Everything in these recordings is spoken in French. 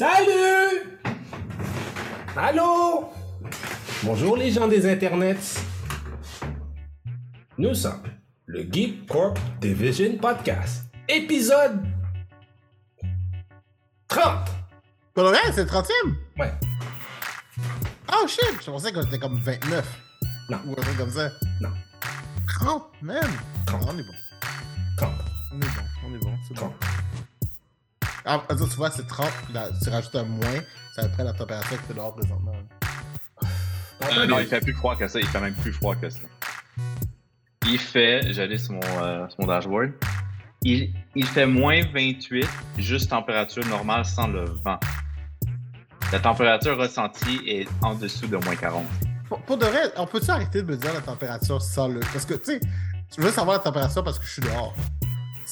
Salut Allô? Bonjour les gens des internets. Nous sommes le Geek Corp Division Podcast, épisode 30. Pour le reste, c'est le 30e? Ouais. Oh shit! Je pensais que c'était comme 29. Non. Ou un truc comme ça. Non. 30, man! 30. On est bon. 30. On est bon. On est bon. C'est bon. 30. Ah, ah, tu vois, c'est 30. Là, tu rajoutes un moins, ça prend la température que tu dehors présentement. Euh, non, il fait plus froid que ça. Il fait même plus froid que ça. Il fait, j'allais sur mon, euh, sur mon dashboard, il, il fait moins 28, juste température normale sans le vent. La température ressentie est en dessous de moins 40. Pour, pour de vrai, on peut-tu arrêter de me dire la température sans le. Parce que, tu sais, je veux savoir la température parce que je suis dehors.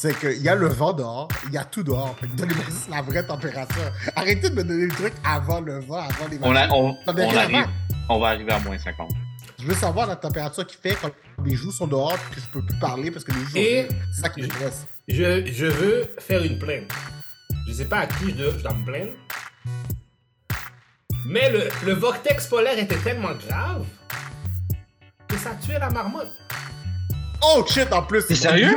C'est qu'il y a le vent dehors, il y a tout dehors. Fait que donnez-moi juste la vraie température. Arrêtez de me donner le truc avant le vent, avant les On, a- on, on arrive, avant. on va arriver à moins 50. Je veux savoir la température qu'il fait quand les joues sont dehors et que je peux plus parler parce que les joues Et- sont C'est ça qui m'intéresse. Je, je veux faire une plainte. Je sais pas à qui je dois, je dois me plaindre. Mais le, le vortex polaire était tellement grave que ça tuait la marmotte. Oh shit, en plus! T'es sérieux?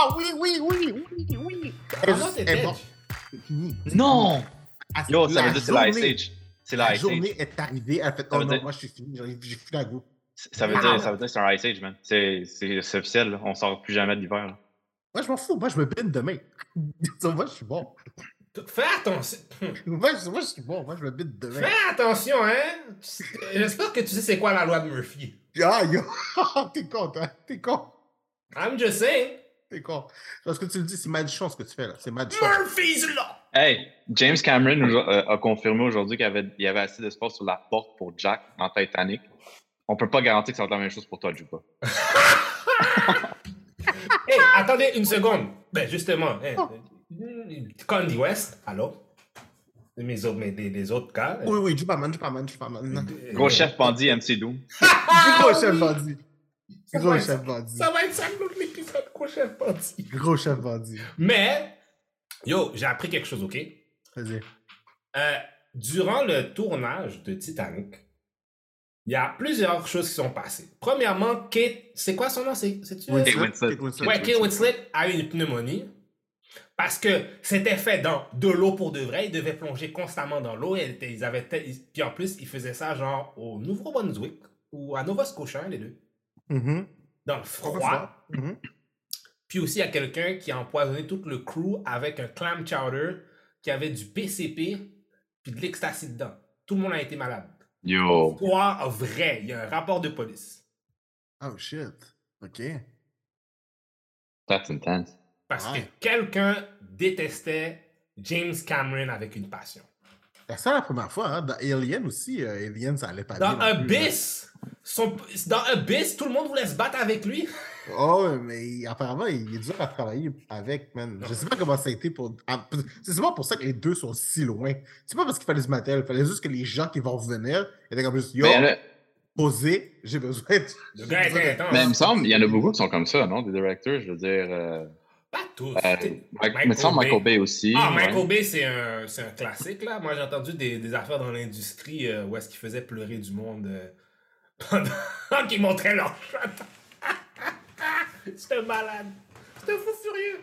Ah oui, oui, oui, oui, oui! Est fini. Non! Ah, Yo, ça veut dire que c'est la Age. C'est La la Ice journée Age. est arrivée, elle fait Oh non, dire- moi je suis fini, j'ai fini à goût. Ça veut dire, ça veut dire que c'est un Ice Age, man. C'est officiel. là. On sort plus jamais de l'hiver. là. Moi je m'en fous, moi je me bine demain. moi je suis bon. Fais attention. Moi je, moi, je suis bon, moi je me bine demain. Fais attention, hein. J'espère que tu sais c'est quoi la loi de Murphy. Ah yo, t'es con, hein? T'es con. I'm just saying. T'es con. Parce que tu le dis, c'est malchance ce que tu fais là. C'est malchance. Murphy's Law. Hey, James Cameron euh, a confirmé aujourd'hui qu'il y avait, il avait assez d'espace sur la porte pour Jack dans Titanic. On peut pas garantir que ça va être la même chose pour toi, Juba. Hey, attendez une seconde. Ben, justement, hein, Candy West, alors. Mes autres, mes, les autres gars. Oui, oui, Jupaman, Jupaman, Jupaman. euh, Gros chef bandit MC Doom. Gros chef bandit. Ça Gros va chef être- bandit. Ça va être ça l'autre l'épisode, gros chef parti. Gros chef bandit. Mais, yo, j'ai appris quelque chose, ok? Vas-y. Euh, durant le tournage de Titanic, il y a plusieurs choses qui sont passées. Premièrement, Kate, c'est quoi son nom? C'est, Kate Winslet. Kate Winslet. Ouais, Kate Winslet a eu une pneumonie parce que c'était fait dans de l'eau pour de vrai. Ils devaient plonger constamment dans l'eau. Et ils avaient Puis en plus, ils faisaient ça genre au Nouveau-Brunswick ou à Nova Scotia, des deux, Mhm. dans le froid. Mhm. Puis aussi, il y a quelqu'un qui a empoisonné tout le crew avec un clam chowder qui avait du PCP puis de l'ecstasy dedans. Tout le monde a été malade. Yo. Histoire vrai. Il y a un rapport de police. Oh shit. Ok. That's intense. Parce que quelqu'un détestait James Cameron avec une passion. Ben, C'est la première fois, hein. Dans Alien aussi, euh, Alien, ça allait pas Dans bien. plus, hein. Abyss, son- dans Abyss, tout le monde voulait se battre avec lui. Oh, mais apparemment, il est dur à travailler avec, man. Je sais pas comment ça a été pour. ah, C'est souvent pour ça que les deux sont si loin. C'est pas parce qu'il fallait se mater, il fallait juste que les gens qui vont revenir étaient comme juste Yo, Mais, il y en a- posé, j'ai besoin de. Mais il me semble, il y en a beaucoup qui sont comme ça, non? Des directeurs, je veux dire. euh, Pas tous. euh, T'es- Mike- Michael Bay. Michael Bay aussi. Ah, ouais. Michael Bay, c'est un, c'est un classique, là. Moi, j'ai entendu des, des affaires dans l'industrie euh, où est-ce qu'ils faisaient pleurer du monde euh, pendant qu'ils montraient leur shot. C'était malade. C'était fou furieux.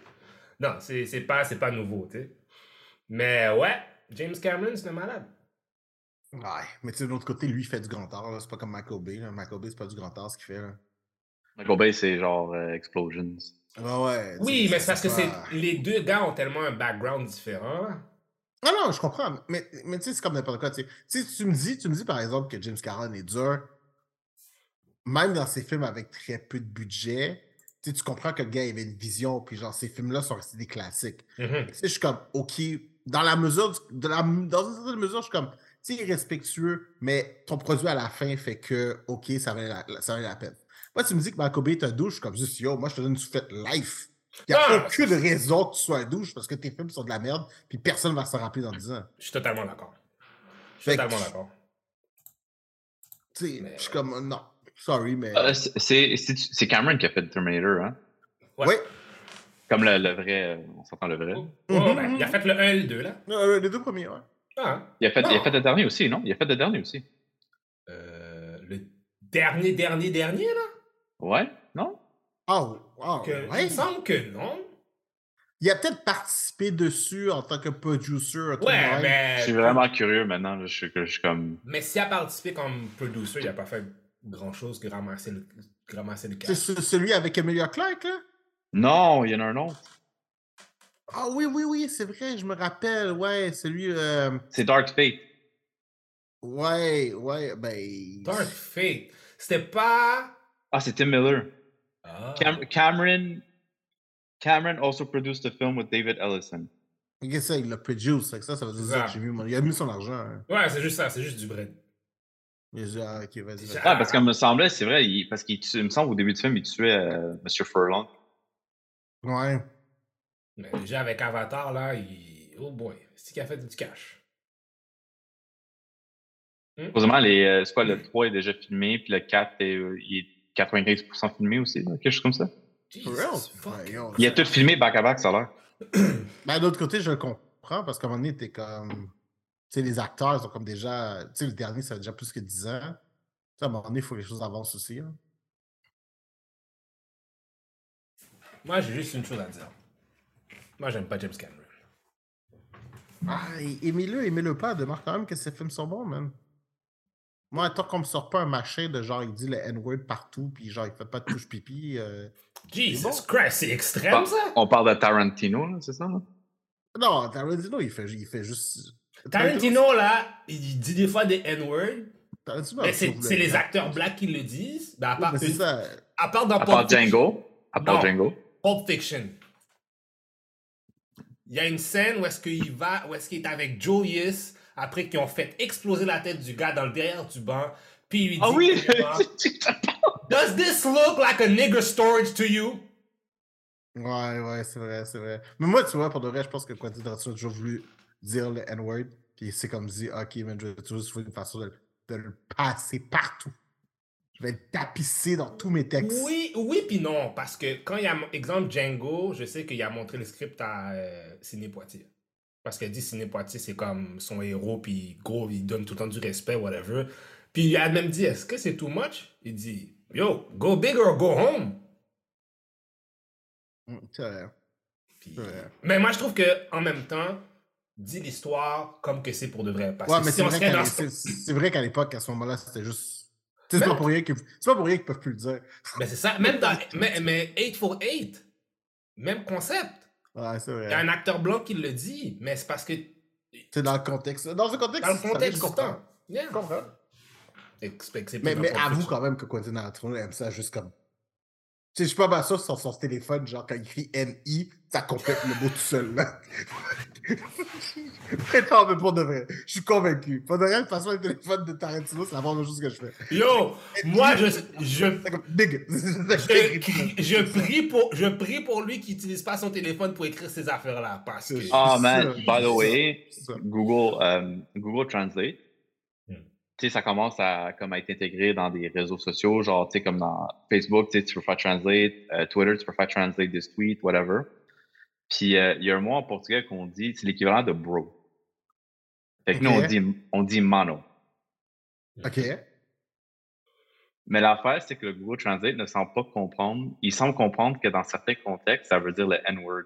Non, c'est c'est pas, c'est pas nouveau, tu sais. Mais ouais, James Cameron, c'est un malade. Ouais, mais tu sais, de l'autre côté, lui, il fait du grand art. là. C'est pas comme Michael Bay. là. Michael Bay, c'est pas du grand art ce qu'il fait. Là. Michael Bay, c'est genre euh, Explosions. Ouais, ouais. Oui, mais c'est parce que c'est les deux gars ont tellement un background différent. Ah non, je comprends. Mais, mais tu sais, c'est comme n'importe quoi. Tu sais. Tu me dis, tu me dis par exemple que James Cameron est dur. Même dans ses films avec très peu de budget, tu comprends que le gars avait une vision, puis genre, ces films-là sont restés des classiques. Mhm. Tu sais, je suis comme, OK, dans la mesure, du- de la, dans une certaine mesure, je suis comme, tu sais, respectueux, mais ton produit à la fin fait que, OK, ça valait la, ça valait la peine. Moi, tu me dis que Michael Bay est un douche, je suis comme juste, yo, moi, je te donne une soufflette life. Il n'y a Ah! aucune raison que tu sois un douche parce que tes films sont de la merde, puis personne ne va s'en rappeler dans 10 ans. Je suis totalement d'accord. Je suis totalement d'accord. Tu sais, Mais- je suis comme, non, sorry, mais. Euh, c'est- c'est c'est- c'est Cameron qui a fait Terminator, hein? Ouais. Ouais. Comme le, le vrai, euh, on s'entend le vrai. Ouais, Mhm, ben, il a fait le 1 et le 2, là. Euh, les deux premiers, ouais. Ah, Il a, fait, il a Non. fait le dernier aussi, non? Il a fait le dernier aussi. euh, le dernier, dernier, dernier, là? Ouais? Non? Oh, oh, Que- ouais. Il me semble que non. Il a peut-être participé dessus en tant que producer. Ouais, mais. Je suis vraiment curieux maintenant. Je suis, je suis comme. Mais s'il a participé comme producer, il a pas fait grand chose que ramasser le, ramasser le C'est celui avec Emilia Clarke, là? Non, il y en a un autre. Ah oui, oui, oui, c'est vrai, je me rappelle. Ouais, celui. euh, C'est Dark Fate. Ouais, ouais, ben. Dark Fate. C'était pas. Ah, c'est Tim Miller. Ah. Cam- Cameron. Cameron also produced a film with David Ellison. Qu'est-ce que ça, il l'a produit, ça, ça veut dire ça que j'ai Il a mis son argent. hein. Ouais, c'est juste ça, c'est juste du bread. Ah, ok, vas-y. vas-y. Ah, parce que me semblait, c'est vrai, il- parce qu'il tue- il me semble au début du film, il tuait euh, Monsieur Furlong. Ouais. Mais déjà avec Avatar, là, il. Oh boy, c'est qui a fait du cash. Hmm? Supposément, les, euh, c'est quoi, le 3 est déjà filmé, puis le 4 est, euh, il est 95% filmé aussi, là, quelque chose comme ça. Il a tout filmé back-à-back, ça a l'air. Ben, d'un autre côté, je le comprends parce qu'à un moment donné, t'es comme. Tu sais, les acteurs sont comme déjà. Tu sais, le dernier, ça fait déjà plus que 10 ans. Tu sais, à un moment donné, il faut que les choses avancent aussi. hein. Moi, j'ai juste une chose à dire. Moi, j'aime pas James Cameron. Ah, aimez-le, aimez-le pas. Demeure quand même que ces films sont bons, man. Moi, tant qu'on me sort pas un machin de genre, il dit le N-word partout, puis genre, il fait pas de touche pipi. euh, Jesus bon. Christ, c'est extrême, Bah, ça? On parle de Tarantino, là, c'est ça? Là? Non, Tarantino, il fait, il fait juste. Tarantino, là, il dit des fois des N-words, mais c'est les acteurs blacks qui le disent. Ben, à Oui, part, une- ça. à part dans À part Pulp Fiction- Django. À part Non. Django. Pulp Fiction. Il y a une scène où est-ce qu'il va, où est-ce qu'il est avec Julius, après qu'ils ont fait exploser la tête du gars dans le derrière du banc, puis il lui dit Ah oui! Does this look like a nigger storage to you? Ouais, ouais, c'est vrai, c'est vrai. Mais moi, tu vois, pour de vrai, je pense que Quentin Tarantino a toujours voulu dire le N-word, puis c'est comme dit, ok, man, je vais toujours trouver une façon de, de le passer partout. Je vais le tapisser dans tous mes textes. Oui, oui, puis non, parce que quand il y a, exemple Django, je sais qu'il a montré le script à euh, Sidney Poitier. Parce qu'il dit Sidney Poitier, c'est comme son héros, puis gros, il donne tout le temps du respect, whatever. Puis il a même dit, est-ce que c'est too much? Il dit, yo, go big or go home. Mm, C'est vrai. Puis- Ouais. Mais moi, je trouve que en même temps, dis l'histoire comme que c'est pour de vrai. Parce Ouais, mais si c'est vrai qu'à l'époque, à ce moment-là, c'était juste. C'est Ben- pas pour rien qu'ils c'est pas pour rien qu'ils peuvent plus le dire. Ben, c'est ça. Même dans. mais, mais 8 for 8, même concept. Ouais, c'est Il y a vrai. un acteur blanc qui le dit, mais c'est parce que. C'est dans le contexte. Dans ce contexte, Dans le ça contexte du temps. Yeah. Je comprends. Explique- Mais, mais avoue quand même que Quentin Tarantino aime ça juste comme. Tu sais, je suis pas mal sûr sur son téléphone, genre quand il écrit NI, ça complète le mot tout seul. Là. non, mais pour de vrai, je suis convaincu. Pour de vrai, de façon, le téléphone de Tarantino, c'est la première chose que je fais. Yo, moi, je. je je, je prie pour, je prie pour lui qui n'utilise pas son téléphone pour écrire ces affaires-là. Parce que. Ah, C'est man, by the way. Google, euh, Google Translate. Tu sais, ça commence à, comme, à être intégré dans des réseaux sociaux, genre, tu sais, comme dans Facebook, tu sais, tu peux faire Translate, euh, Twitter, tu peux faire Translate this tweet, whatever. Puis, euh, il y a un mot en portugais qu'on dit, c'est l'équivalent de bro. Fait que nous, on dit, on dit mano. Ok. Mais l'affaire, c'est que le Google Translate ne semble pas comprendre. Il semble comprendre que dans certains contextes, ça veut dire le N-word.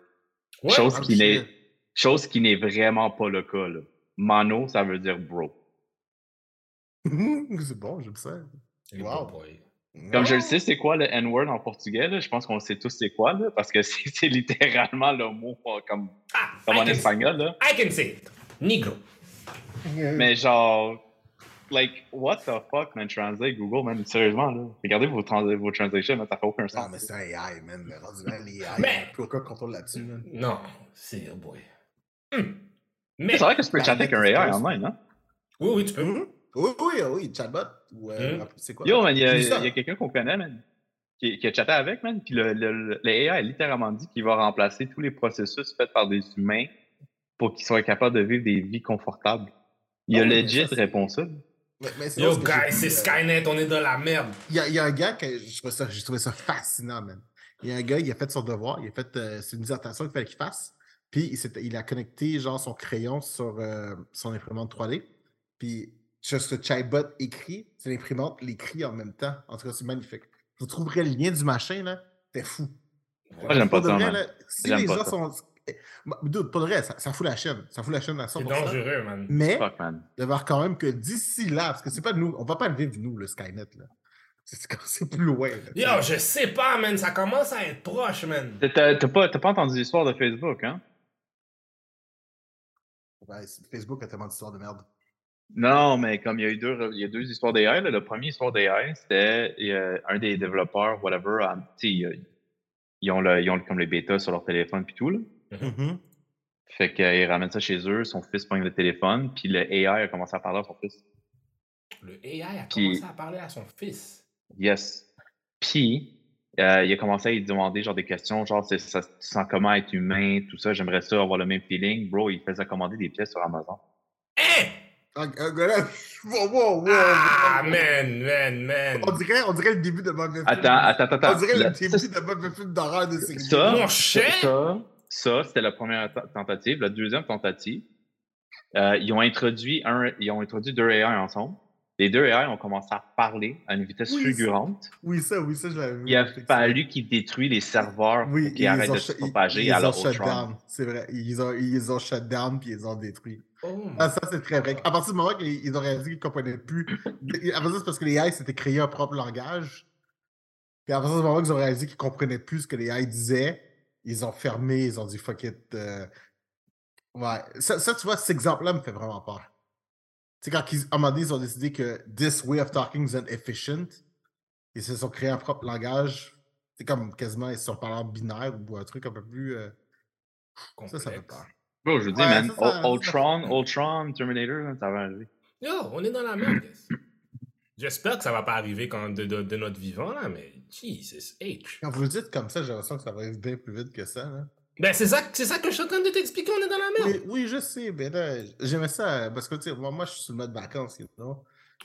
Ouais, chose qui n'est chose qui n'est vraiment pas le cas. Là. Mano, ça veut dire bro. C'est bon, j'aime ça. les Wow. boys. Comme je le sais, c'est quoi le N-word en portugais, là, je pense qu'on sait tous c'est quoi, là, parce que c'est c'est littéralement le mot euh, comme, Ah, comme en can- espagnol. Là. I can say it. Negro. Mais genre, like, what the fuck, man, translate Google, man, sérieusement, là. Regardez vos, trans vos translations, man, ça fait aucun Non, sens. mais c'est un AI, man. Mais rendu là, Mais- plus aucun contrôle là-dessus, man. Non, c'est oh boy. Hmm. Mais. C'est vrai que tu peux chatter avec un AI online, hein? Oui, oui, tu peux. Mhm. Oui, oui, oui, chatbot. Ou, euh, Mhm. c'est quoi? Yo, man, il y a, y quelqu'un qu'on connaît, man, qui, qui a chatté avec, man, puis le, le, le- le AI a littéralement dit qu'il va remplacer tous les processus faits par des humains pour qu'ils soient capables de vivre des vies confortables. Il a Ah oui, legit ça. Mais- mais c'est Yo, guys, c'est euh, Skynet, on est dans la merde. Il y, a- y un gars que je trouvais ça, j'ai trouvé ça fascinant, man. Il y a un gars, il a fait son devoir, il a fait, euh, c'est une dissertation qu'il fallait qu'il fasse. Puis il, a connecté genre son crayon sur euh, son imprimante 3D. Puis juste le chatbot écrit, c'est l'imprimante l'écrit en même temps. En tout cas, c'est magnifique. Vous trouverez le lien du machin, là. C'était fou. Moi, j'aime pas ça, vrai, man. là, si les pas gens ça. sont. eh, bah, Dude, pour de vrai, ça, ça fout la chaîne. Ça fout la chaîne à 100%. C'est dangereux, man. Mais, Fuck, man. de voir quand même que d'ici là, parce que c'est pas nous, on va pas le vivre nous, le Skynet, là. C'est plus loin. là. Yo, je sais pas, man. Ça commence à être proche, man. T'as pas, t'as pas entendu l'histoire de Facebook, hein? Ouais, Facebook a tellement d'histoires de merde. Non, mais comme il y a eu deux, il y a deux histoires d'AI, le premier histoire d'AI, c'était euh, un des développeurs, whatever, euh, tu sais, ils, ils ont, le, ils ont comme les bêtas sur leur téléphone puis tout, là. Mhm. Fait qu'ils ramènent ça chez eux, son fils prend le téléphone, puis le AI a commencé à parler à son fils. Le AI a commencé à parler à son fils? Yes. Puis, euh, il a commencé à lui demander genre des questions, genre ça, tu sens comment être humain, tout ça, j'aimerais ça avoir le même feeling. Bro, il faisait commander des pièces sur Amazon. Ah, man, man, man. On dirait, on dirait le début de mauvais film. Attends, attends, attends. On dirait Le- le début ça, de mauvais film d'horreur de série. Ça, Mon ça, ça, ça, c'était la première te- tentative. La deuxième tentative, euh, ils ont introduit un, ils ont introduit deux AI ensemble. Les deux AI ont commencé à parler à une vitesse Oui, fulgurante. Oui, ça, oui, ça, je l'avais vu. Il a fallu qu'ils détruisent les serveurs Oui, pour qu'ils ils arrêtent de se propager ils, à ils la ont shut Ultron. down. C'est vrai. Ils ont, ils ont shut down puis ils ont détruit. Oh, Ah, ça, c'est très vrai. À partir du moment qu'ils ils ont réalisé qu'ils ne comprenaient plus. À partir c'est parce que les AI s'étaient créé un propre langage. Puis à partir du moment qu'ils ont réalisé qu'ils ne comprenaient plus ce que les AI disaient, ils ont fermé, ils ont dit fuck it. euh. Ouais. Ça, ça, tu vois, cet exemple-là me fait vraiment peur. Tu sais, quand ils, à un moment donné, ils ont décidé que this way of talking is inefficient, ils se sont créés un propre langage. C'est comme quasiment, ils se sont parlé en binaire ou un truc un peu plus. euh, Ça, ça fait peur. Bro, je vous dis, Ouais, man, ça, ça- Ul- Ultron, Ultron, Terminator, là, ça va arriver. Yo, on est dans la merde. J'espère que ça va pas arriver quand de, de- de notre vivant, là, mais Jesus H. Quand vous le dites comme ça, j'ai l'impression que ça va arriver bien plus vite que ça. Là. Ben, c'est ça, c'est ça que je suis en train de t'expliquer, on est dans la merde. Oui, oui, je sais, mais là, j'aimais ça parce que, tu sais, moi, moi, je suis sur le mode vacances, non?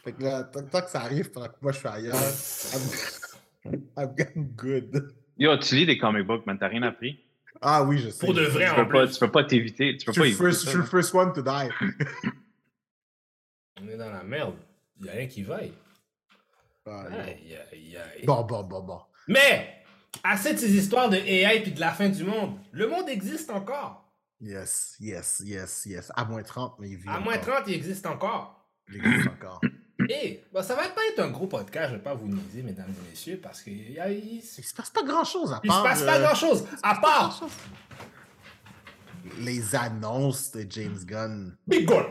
Fait que là, tant, tant que ça arrive pendant que moi, je suis ailleurs, I'm, I'm getting good. Yo, tu lis des comic books, man, t'as rien appris? Ah oui, je sais. Pour de vrai, Tu en peux pas, tu peux pas t'éviter, tu peux Je pas éviter first, je suis le first one to die. On est dans la merde. Il y a rien qui vaille. Ah. Aïe, aïe, aïe. Bon, bon, bon, bon. Mais, assez de ces histoires de AI puis de la fin du monde. Le monde existe encore. Yes, yes, yes, yes. À moins 30, mais il vit À moins encore. 30, il existe encore. Il existe encore. Et, bah, ça va pas être un gros podcast, je vais pas vous niaiser, mesdames et messieurs, parce que il, y a- il- Il se passe pas grand-chose à il se part... passe pas grand chose. À part Les annonces de James Gunn. Big Gun.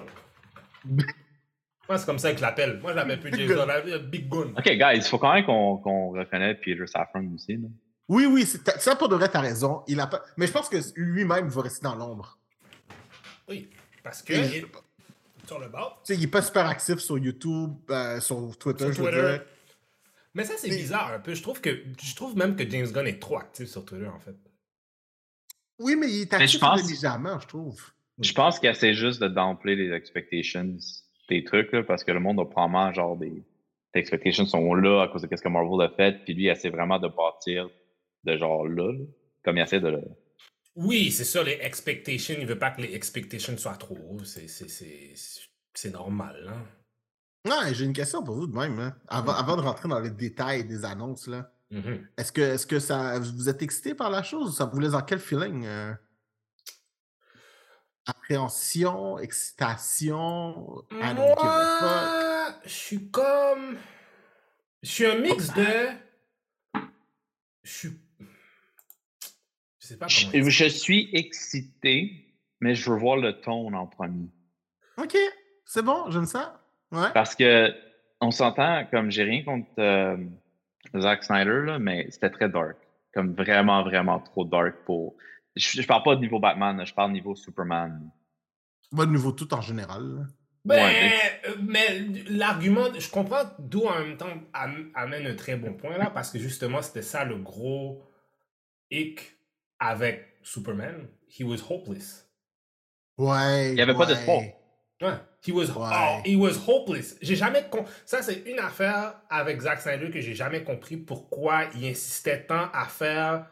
Moi, c'est comme ça que je l'appelle. Moi, je l'appelle plus Big Jason, Gun. je l'appelle Big Gun. Ok, guys, il faut quand même qu'on reconnaisse Peter Safran aussi. Là. Oui, oui, ça pour de vrai, t'as raison. Il a pas... Mais je pense que lui-même va rester dans l'ombre. Oui, parce que Et- sur le bord. Tu sais, il est pas super actif sur YouTube, euh, sur Twitter, Sur je veux Twitter. dire. Mais ça, c'est Mais- bizarre un peu. Je trouve que je trouve même que James Gunn est trop actif sur Twitter, en fait. Oui, mais il est Mais je actif pense- intelligemment, je trouve. Je pense qu'il essaie juste de downplay les expectations des trucs, là, parce que le monde a probablement genre des, des expectations sont là à cause de ce que Marvel a fait, puis lui, il essaie vraiment de bâtir de genre là, là, comme il essaie de le. Oui, c'est ça, les expectations. Il veut pas que les expectations soient trop hauts. C'est- normal, hein. Ouais, j'ai une question pour vous de même. hein. Avant, avant de rentrer dans les détails des annonces, là. Est-ce que, est que ça, vous êtes excité par la chose? Ça vous laisse dans quel feeling? euh? Appréhension, excitation. Moi, je suis comme. Je suis un mix de. Je suis. Je sais pas comment. Je, dire. je suis excité, mais je veux voir le ton en premier. Ok, c'est bon, j'aime ça. Ouais. Parce que on s'entend, comme j'ai rien contre euh, Zack Snyder, là, mais c'était très dark. Comme vraiment, vraiment trop dark pour. Je, je parle pas de niveau Batman, je parle de niveau Superman. Bon niveau tout en général. Ben, Ouais, euh, mais l'argument, je comprends d'où en même temps am- amène un très bon point là, parce que justement, c'était ça le gros hic avec Superman. He was hopeless. Ouais. Il y avait pas ouais. d'espoir. Ouais. He was, Ouais. oh, he was hopeless. J'ai jamais con- Ça, c'est une affaire avec Zack Snyder que j'ai jamais compris pourquoi il insistait tant à faire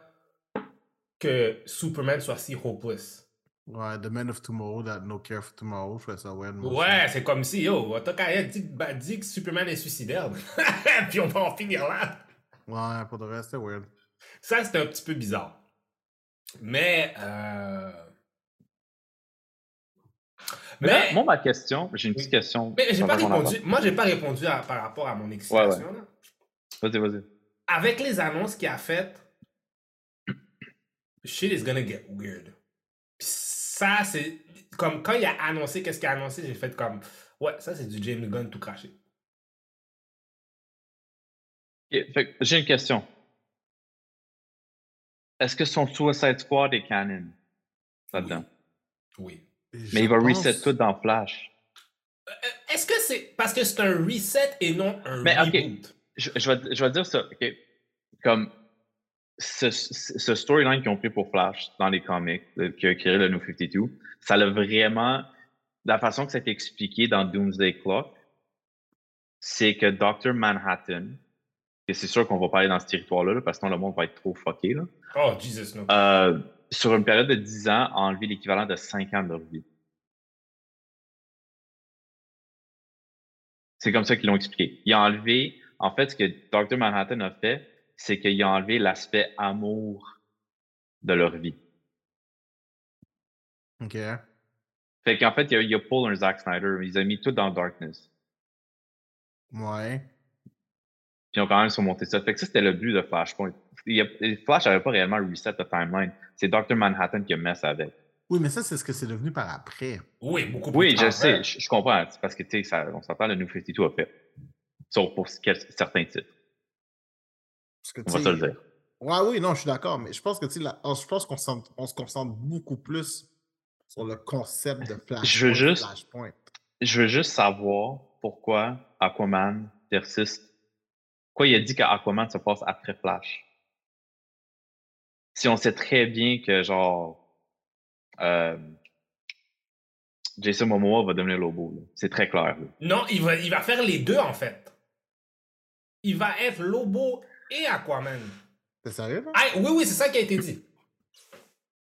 que Superman soit si hopeless. Ouais, The Man of Tomorrow, that No Care for Tomorrow, je ça aussi. Ouais, c'est comme si, yo, Otokaya dit, bah, dit que Superman est suicidaire. Puis on va en finir là. Ouais, pour le reste, c'est weird. Ça, c'était un petit peu bizarre. Mais. Euh... Mais, là, moi, ma question, j'ai une petite question. mais j'ai pas répondu. Moi, j'ai pas répondu à- par rapport à mon excitation. là. Vas-y, vas-y. Avec les annonces qu'il a faites, shit is gonna get weird. Puis ça, c'est. Comme quand il a annoncé qu'est-ce qu'il a annoncé, j'ai fait comme. Ouais, ça, c'est du James Gunn tout craché. J'ai une question. Est-ce que son Suicide Squad est canon là-dedans? Oui. Mais il va pense- reset tout dans Flash. Euh, Est-ce que c'est parce que c'est un reset et non un Mais, ok. reboot? Je, je vais, je vais dire ça, OK? Comme ce, storyline qu'ils ont pris pour Flash dans les comics, euh, qui a créé le New 52, ça l'a vraiment. La façon que ça a été expliqué dans Doomsday Clock, c'est que Dr. Manhattan, et c'est sûr qu'on va pas aller dans ce territoire-là, là, parce que sinon le monde va être trop fucké, là, Oh, Jesus, no. euh, sur une période de 10 ans, a enlevé l'équivalent de 5 ans de leur vie. C'est comme ça qu'ils l'ont expliqué. Il a enlevé, en fait, ce que Dr. Manhattan a fait, c'est qu'il a enlevé l'aspect amour de leur vie. Ok. Fait qu'en fait, il a, il a pull un Zack Snyder, ils ont mis tout dans le darkness. Ouais. Puis ils ont quand même surmonté ça. Fait que ça, c'était le but de Flashpoint. Il y a- Flash n'avait pas réellement reset la timeline. C'est Dr. Manhattan qui a mess avec. Oui, mais ça, c'est ce que c'est devenu par après. Oui, beaucoup plus Oui, je sais, je, je comprends. C'est parce que, tu sais, on s'entend, le New 52 a fait. Sauf pour certains titres. Parce que, On va se le dire. Ouais, oui, non, je suis d'accord, mais je pense que, tu sais, la- je pense qu'on se concentre beaucoup plus sur le concept de Flashpoint. Je veux juste- Flashpoint. Je veux juste savoir pourquoi Aquaman persiste. Pourquoi il a dit qu'Aquaman se passe après Flash? Si on sait très bien que, genre, euh, Jason Momoa va devenir Lobo. C'est très clair. là. Non, il va, il va faire les deux, en fait. Il va être Lobo et Aquaman. T'es sérieux, là? Ah, oui, oui, c'est ça qui a été dit.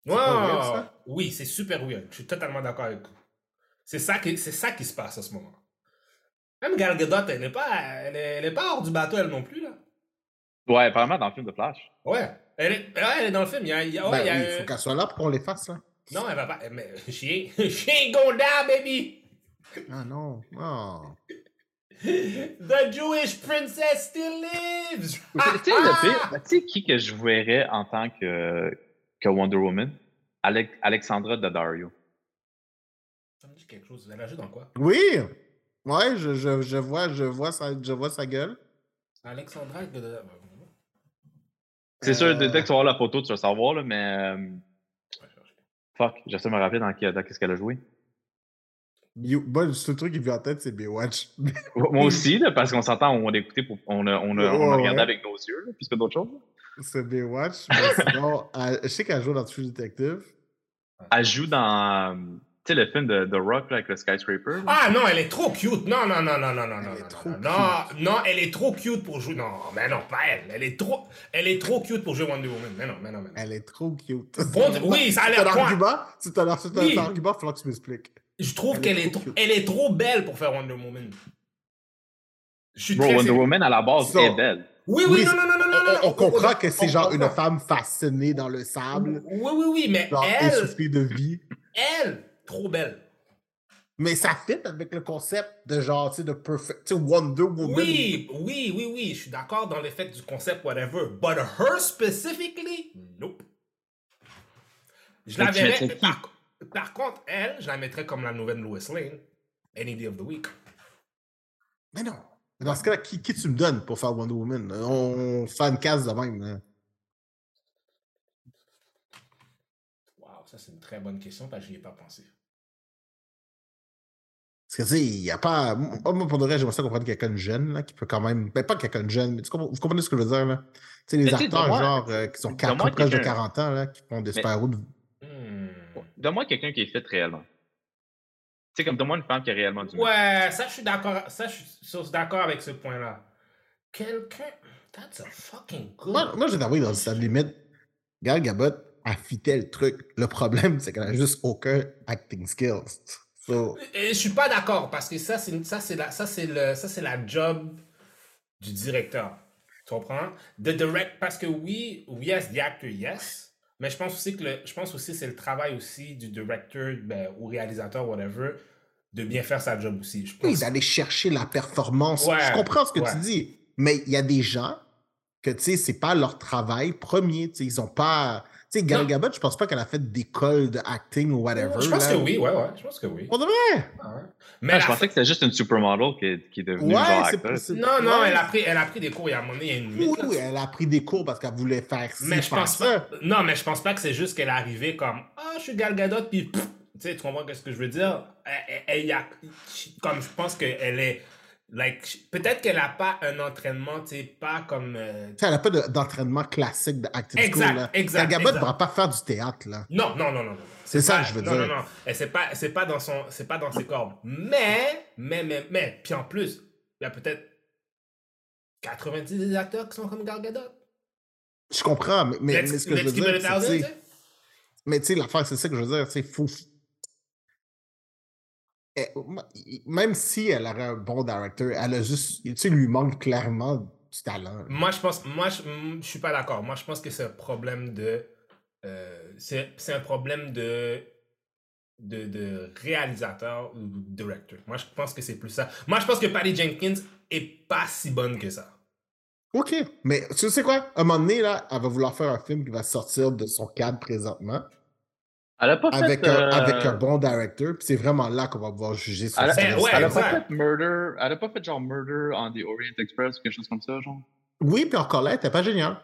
Weird, ça? oui, c'est super weird. Je suis totalement d'accord avec vous. C'est ça, qui, c'est ça qui se passe à ce moment. Même Gal Gadot, elle n'est pas, elle est, elle est pas hors du bateau, elle non plus, là. Ouais, apparemment dans le film de Flash. Ouais. Elle est, ouais, elle est dans le film. Il y a, il y a- ouais, Ben il y a oui, il un- faut qu'elle soit là pour qu'on les fasse, là. Non, elle va pas. Mais chien, chien Gonda, baby! Ah non. Oh. The Jewish princess still lives! Tu sais, le pire, tu sais qui que je verrais en tant que, que Wonder Woman? Alec- Alexandra Daddario. Ça me dit quelque chose. Elle a joué dans quoi? Oui! Ouais, je, je, je, vois, je, vois sa, je vois sa gueule. Alexandra de... C'est sûr, Euh, dès que tu vas voir la photo, tu vas savoir, là, mais. euh, fuck, j'essaie de me rappeler dans, qui- dans qu'est-ce qu'elle a joué. You- le seul truc qui me vient en tête, c'est Baywatch. Moi aussi, là, parce qu'on s'entend, on a écouté, pour, on a, on a, on a regardé ouais. avec nos yeux, là, plus que d'autres choses. c'est Baywatch. Mais sinon, elle- je sais qu'elle joue dans True Detective. Elle joue dans. Tu sais, le film de The Rock là, avec le skyscraper. là? Ah non, elle est trop cute. Non, non, non, non, non, non, non, est non, trop non, non, non, elle est trop cute pour jouer. Non, mais non, pas elle. Elle est trop, elle est trop cute pour jouer Wonder Woman. Mais non, mais non, mais non. Elle est trop cute. Bon, oui, ça a C'est l'air un quoi? argument. C'est un, c'est un Oui. argument, il falloir que tu m'expliques. Je trouve Elle qu'elle est, cute. elle est trop belle pour faire Wonder Woman. Je suis Bro, très Wonder. Woman à la base Ça. est belle. Oui, oui, Oui, non, non, non, non, On, non, on- on comprend on- que c'est genre une femme façonnée dans le sable, Oui, oui, oui, mais genre elle, de vie. elle, trop belle. Mais ça fit avec le concept de genre, tu sais, de perfect, tu sais, Wonder Woman. Oui, oui, oui, oui, je suis d'accord dans l'effet du concept, whatever. But her specifically, nope. Je la verrais. Par, par contre, elle, je la mettrais comme la nouvelle Lois Lane. Any day of the week. Mais non. Dans ce cas-là, qui, qui tu me donnes pour faire Wonder Woman? On fait une case de même. là. Wow, ça c'est une très bonne question parce que j'y ai pas pensé. Parce que, tu sais, il n'y a pas. Moi, pour de vrai, j'aimerais ça comprendre quelqu'un de jeune, là, qui peut quand même. Ben, pas quelqu'un de jeune, mais tu comprends- vous comprenez ce que je veux dire, là? Tu sais, les Mais sais, acteurs, genre, euh, qui sont proches de quelqu'un- 40 ans, là, qui font des Mais- super-héros de. Hmm. Donne-moi quelqu'un qui est fait réellement. Tu sais, comme donne-moi une femme qui est réellement du Ouais, ça je suis d'accord. Ça je suis d'accord avec ce point-là. Quelqu'un. That's a fucking good. Moi, moi j'ai d'avouer dans sa limite. Gal Gabot, elle fitait le truc. Le problème, c'est qu'elle a juste aucun acting skills. So, Et je suis pas d'accord parce que ça, c'est ça, c'est la, ça, c'est le, ça, c'est la job du directeur. Tu comprends? The direct, parce que oui, yes, the actor, yes. Mais je pense aussi que le, je pense aussi c'est le travail aussi du directeur ben, ou réalisateur, whatever, de bien faire sa job aussi. Je oui, pense. d'aller chercher la performance. Ouais, je comprends ce que ouais. tu dis, mais il y a des gens que, tu sais, c'est pas leur travail premier. Tu sais, ils ont pas. Tu sais, Gal. Gadot, je pense pas qu'elle a fait d'école de acting ou whatever. je pense là. que oui, ouais, ouais, je pense que oui. Pour de vrai? Ouais. Mais Ah, je pensais que c'était juste une supermodel qui, qui est devenue Ouais, genre c'est- Non, non, ouais. elle a pris, elle a pris des cours. Il y a un moment donné, il y a une limite. Oui, là. elle a pris des cours parce qu'elle voulait faire ci, Mais je pense ça. pas. Non, mais je pense pas que c'est juste qu'elle est arrivée comme Ah, je suis Gal Gadot, puis tu sais, tu comprends ce que je veux dire? Elle, elle- elle y a- comme je pense qu'elle est. Like, peut-être qu'elle a pas un entraînement, tu sais, pas comme. euh, Tu sais, elle n'a pas de- d'entraînement classique de acting Exact, school. Là. exact, Gadot ne va pas faire du théâtre. là. Non, non, non, non, non. C'est ça je veux non, dire. Non, non, non. C'est pas, pas dans son, c'est pas dans ses cordes. Mais, mais, mais, mais, puis en plus, il y a peut-être 90 des acteurs qui sont comme Gal Gadot. Je comprends, mais, mais, mais ce que je veux dire. Mais tu sais, l'affaire, c'est ça que je veux dire. C'est fou. Eh, Même si elle aurait un bon directeur, elle a juste. Tu sais, lui manque clairement du talent. Moi, je pense, moi, je, je suis pas d'accord. Moi, je pense que c'est un problème de, euh, c'est, c'est un problème de, de, de réalisateur ou directeur. Moi, je pense que c'est plus ça. Moi, je pense que Patty Jenkins est pas si bonne que ça. OK, mais tu sais quoi? À un moment donné, là, elle va vouloir faire un film qui va sortir de son cadre présentement Elle a pas avec, fait. un, euh, avec un bon directeur, puis c'est vraiment là qu'on va pouvoir juger son Elle a, style. ouais, elle a pas fait Murder. Elle a pas fait genre Murder on the Orient Express ou quelque chose comme ça, genre. Oui, puis encore là, elle était pas génial.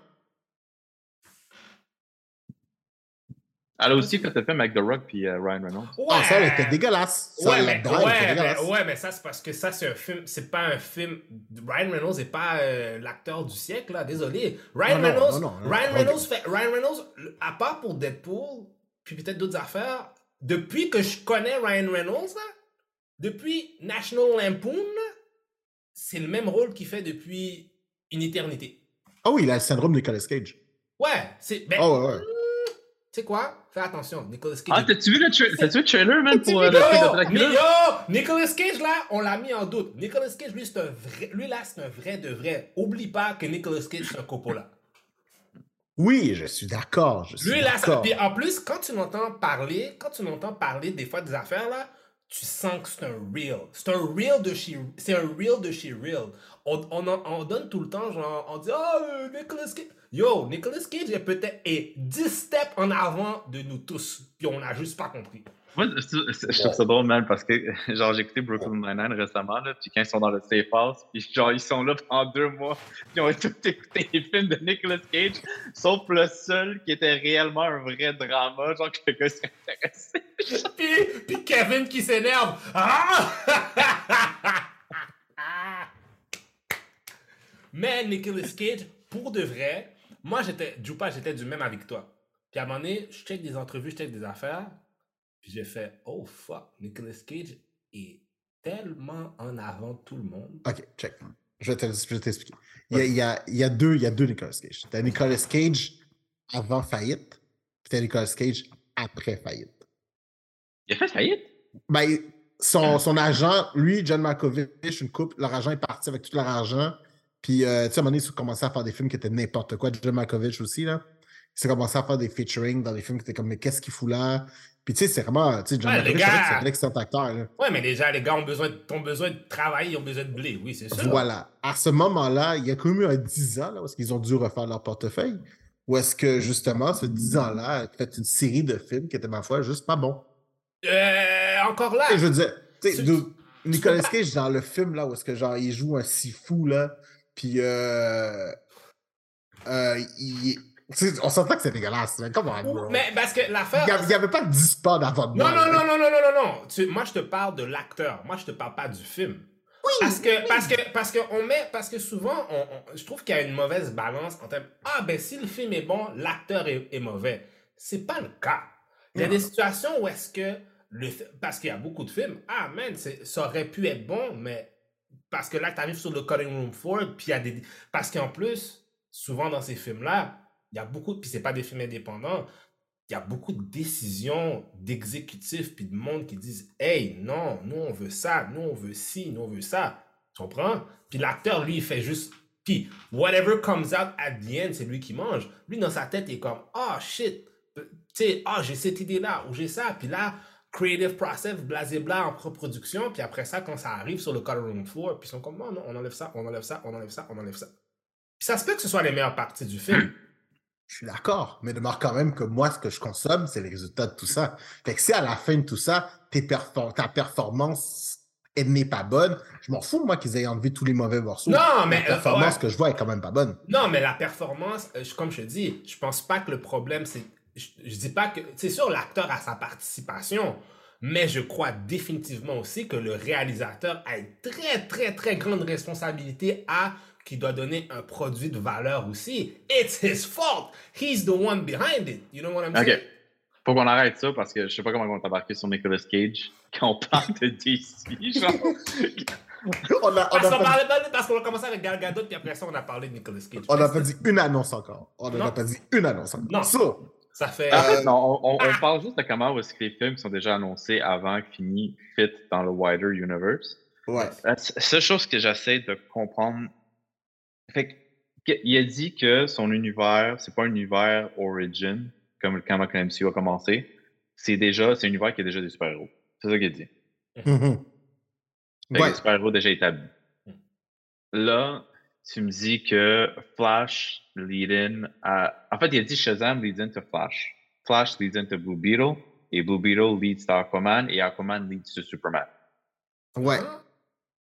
Elle a aussi fait le film avec The Rock puis euh, Ryan Reynolds. Ah, ça, elle était dégueulasse. Ça, Ouais, mais, elle était ouais, mais, ouais, mais ça, c'est parce que ça, c'est un film. C'est pas un film. Ryan Reynolds n'est pas euh, l'acteur du siècle, là. Désolé. Ryan Non, Reynolds, non, non, non. Ryan. Reynolds fait. Ryan Reynolds, à part pour Deadpool, puis peut-être d'autres affaires, depuis que je connais Ryan Reynolds, là, depuis National Lampoon, c'est le même rôle qu'il fait depuis une éternité. Ah oui, il a le syndrome de Nicolas Cage. Ouais, c'est. Ben, Ah ouais, ouais. Tu sais quoi? Fais attention, Nicolas Cage. Ah, t'as-tu vu tra- vu le trailer, man, pour euh, Yo, le film de mais Dracula? yo, Nicolas Cage là, on l'a mis en doute. Nicolas Cage, lui, c'est un vrai, lui là, c'est un vrai de vrai. Oublie pas que Nicolas Cage, c'est un Coppola. Oui, je suis d'accord. Lui là, ça- puis en plus, quand tu l'entends parler, quand tu l'entends parler des fois des affaires là, tu sens que c'est un real. C'est un real de chez, c'est un real de chez real. On, on, en- on donne tout le temps, genre, on dit, oh, Nicolas Cage. Yo, Nicolas Cage est peut-être est 10 steps en avant de nous tous, puis on n'a juste pas compris. Moi, je je- je trouve ça drôle, man, parce que, genre, j'ai écouté Brooklyn Nine-Nine récemment, là, puis quand ils sont dans le safe house, puis genre, ils sont là pendant deux mois, puis ils ont tout écouté les films de Nicolas Cage, sauf le seul qui était réellement un vrai drama, genre que le gars s'est intéressé. Puis, puis Kevin qui s'énerve. Ah! Mais Nicolas Cage, pour de vrai, moi j'étais, Jupa, j'étais du même avec toi. Puis à un moment donné, je check des entrevues, je check des affaires. Puis j'ai fait, oh fuck, Nicolas Cage est tellement en avant de tout le monde. Ok, check. Je vais t'expliquer. Il, y a- il y a, il y, a deux- il y a deux Nicolas Cage. T'as Nicolas Cage avant faillite, puis t'as Nicolas Cage après faillite. Il a fait faillite? Ben, son, son agent, lui, John Malkovich, une couple, leur agent est parti avec tout leur argent. Puis, euh, tu sais, à un moment donné, ils ont commencé à faire des films qui étaient n'importe quoi. John Malkovich aussi, là. S'est commencé à faire des featuring dans des films qui étaient comme, mais qu'est-ce qu'il fout là? Puis, tu sais, c'est vraiment, tu sais, John Ouais, c'est un excellent acteur, là. Ouais, mais déjà, les gars ont besoin, de, ont besoin de travailler, ils ont besoin de blé. Oui, c'est sûr. Voilà. À ce moment-là, il y a quand même eu un 10 ans, là, où est-ce qu'ils ont dû refaire leur portefeuille. Où est-ce que, justement, ce 10 ans-là a fait une série de films qui étaient, ma foi, juste pas bons. Euh, encore là. Sais, je veux dire, tu sais, Nicolas Cage, dans le film, là, où est-ce que, genre, il joue un si fou, là, puis, euh, euh, il... on s'entend que c'est dégueulasse, mais comment, bro? Mais parce que l'affaire. Il n'y avait pas 10 pas d'avant de Non, non, non, non, non, non, non, non. Tu- moi, je te parle de l'acteur. Moi, je te parle pas du film. Oui, Parce que, parce que, parce que, on met, parce que souvent, on, on- je trouve qu'il y a une mauvaise balance en termes. Ah, ben, si le film est bon, l'acteur est, est mauvais. C'est pas le cas. Il y a des situations où est-ce que le, parce qu'il y a beaucoup de films. Ah, man, ça aurait pu être bon, mais parce que là, tu arrives sur le cutting room floor, puis il y a des, parce qu'en plus, souvent dans ces films-là, il y a beaucoup, puis c'est pas des films indépendants. il y a beaucoup de décisions d'exécutifs puis de monde qui disent Hey, non, nous on veut ça, nous on veut ci, nous on veut ça. Tu comprends? Puis l'acteur, lui, il fait juste. Puis whatever comes out at the end, c'est lui qui mange. Lui, dans sa tête, il est comme Oh shit, tu sais, ah, j'ai cette idée-là, ou j'ai ça. Puis là, creative process, blasébla en pré-production. Puis après ça, quand ça arrive sur le color room floor, puis ils sont comme Non, non, on enlève ça, on enlève ça, on enlève ça, on enlève ça. Puis ça se peut que ce soit les meilleures parties du film. Je suis d'accord, mais demeure quand même que moi, ce que je consomme, c'est les résultats de tout ça. Fait que si à la fin de tout ça, tes perfor ta performance elle n'est pas bonne, je m'en fous, moi, qu'ils aient enlevé tous les mauvais morceaux. Non, mais. La performance que je vois est quand même pas bonne. Non, mais la performance, euh, comme je te dis, je pense pas que le problème, c'est. Je, je dis pas que. C'est sûr, l'acteur a sa participation, mais je crois définitivement aussi que le réalisateur a une très, très, très grande responsabilité à qui doit donner un produit de valeur aussi. It's his fault. He's the one behind it. You know what I'm saying? OK. Faut qu'on arrête ça parce que je sais pas comment on t'a embarqué sur Nicolas Cage quand on parle de DC. Genre. on a, on Parce a qu'on qu'on a commencé avec Gal Gadot, puis après ça, on a parlé de Nicolas Cage. on a pas dit une annonce encore. On n'a pas dit une annonce encore. Non. So, Ça fait. En fait, Euh, non, on, on- on ah. parle juste de comment est-ce que les films qui sont déjà annoncés avant fini fit dans le wider universe. ouais. La seule chose que j'essaie de comprendre, fait il a dit que son univers, c'est pas un univers origin, comme quand le MCU a commencé. C'est déjà, c'est un univers qui a déjà des super-héros. C'est ça qu'il a dit. Ouais. des super-héros déjà établis. Mm. Là, tu me dis que Flash lead in à. En fait, il a dit Shazam leads into Flash. Flash leads into Blue Beetle. Et Blue Beetle leads to Aquaman. Et Aquaman leads to Superman. Ouais.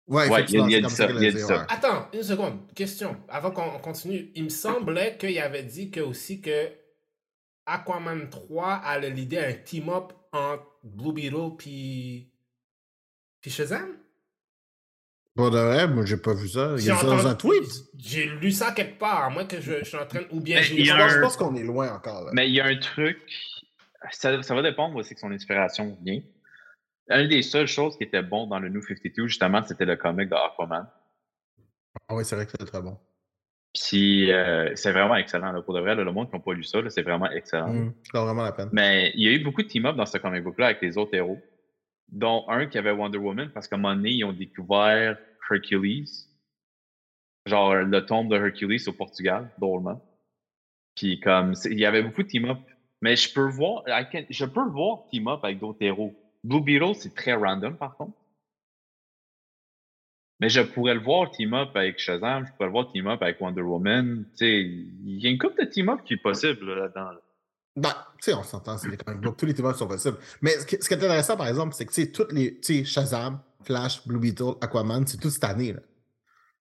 Ouais, il a- il a c'est comme dit ça ça, qu'elle il a a dit dit, ça. ouais. Attends, une seconde. Question. Avant qu'on continue, il me semblait qu'il avait dit que aussi que Aquaman 3 allait l'idée un team-up entre Blue Beetle puis puis Shazam? Bon, de vrai, moi, j'ai pas vu ça. Il y a ça dans un tweet. J'ai lu ça quelque part, à moins que je, je suis en train ou bien j'ai. y Je pense, un- je pense qu'on est loin encore. Là. Mais il y a un truc. Ça, ça va dépendre aussi que son inspiration vient. Une des seules choses qui était bon dans le New 52, justement, c'était le comic de Aquaman. Ah oui, c'est vrai que c'est très bon. Puis euh, c'est vraiment excellent. Là, pour de vrai, là, le monde qui n'a pas lu ça, c'est vraiment excellent. Ça vaut vraiment la peine. Mais il y a eu beaucoup de team-up dans ce comic book-là avec les autres héros, dont un qui avait Wonder Woman, parce qu'à un moment donné, ils ont découvert Hercules. Genre le tombe de Hercules au Portugal, drôlement. Puis comme, il y avait beaucoup de team-up. Mais je peux voir, can- je peux voir team-up avec d'autres héros. Blue Beetle, c'est très random par contre. Mais je pourrais le voir team-up avec Shazam, je pourrais le voir team-up avec Wonder Woman. Tu sais, il y a une couple de team-up qui est possible là, là-dedans. là. Bah, tu sais, on s'entend, c'est des comic books, tous les thémats sont possibles. Mais ce qui, ce qui est intéressant, par exemple, c'est que, tu sais, toutes les, tu sais, Shazam, Flash, Blue Beetle, Aquaman, c'est toute cette année, là.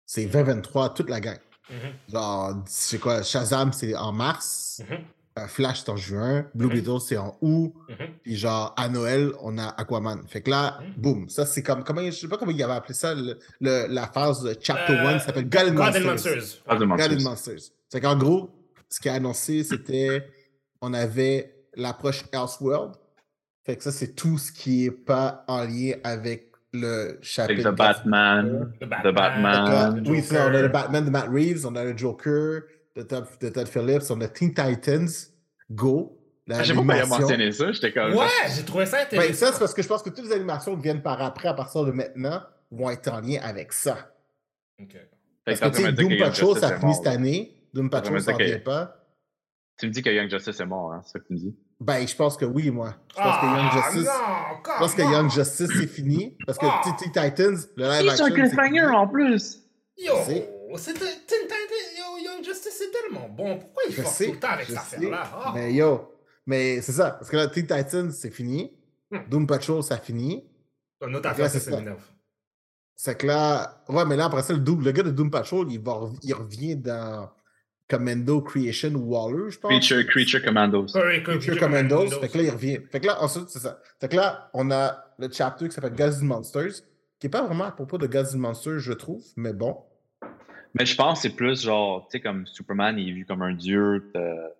C'est 2023, toute la gang. Mhm, Genre, c'est quoi, Shazam, c'est en mars, mhm, euh, Flash, c'est en juin, Blue. Beetle, c'est en août, mhm. puis genre, à Noël, on a Aquaman. Fait que là, Mhm. boum, ça, c'est comme, comment, je sais pas comment il avait appelé ça, le- le- la phase de Chapter Euh, 1, ça s'appelle God and God and Monsters. God Monsters. and Monsters. C'est qu'en gros, ce qui a annoncé, c'était on avait l'approche Elseworld. Fait que ça, c'est tout ce qui est pas en lien avec le Avec chapitre. The Batman, The The Batman. Batman. le oui, ça, on a le. Batman de Matt Reeves, on a le Joker de Todd, de Todd Phillips, on a Teen Titans, Go. Ah, je sais pas mentionné ça, j'étais comme. Ouais, j'ai trouvé ça Ben, intéressant. ça, c'est parce que je pense que toutes les animations qui viennent par après, à partir de maintenant, vont être en lien avec ça. Ok. Parce que que, Doom Young Patrol, ça finit cette année. Doom Patrol, ça revient pas. Tu me dis que Young Justice est mort, hein, c'est ça que tu me dis? Ben, je pense que oui, moi. Je pense que Young Ah, Justice. non, Je pense que Young. Justice, c'est fini. Parce que Ah. Teen Titans, le live action. c'est fini. en plus! Yo, c'était Teen Titans, Young c'est tellement bon. Pourquoi il force sais, tout le temps avec cette affaire-là? Ah. Mais yo, mais c'est ça. Parce que là, Teen Titans, c'est fini. Hmm. Doom Patrol, ça finit. Une autre affaire, c'est m'énerve. C'est que là. Ouais, mais là, après ça, le, Doom- le gars de Doom Patrol, il, va, il revient dans Commando Creation Waller, je pense. Creature, Creature Commandos. Creature Commandos. Commandos. Fait que là, il revient. Fait que là, ensuite, c'est ça. Fait que là, on a le chapter qui s'appelle Gods and Monsters, qui est pas vraiment à propos de Gods and Monsters, je trouve, mais bon. Mais je pense que c'est plus genre, tu sais, comme Superman, il est vu comme un dieu. t'as-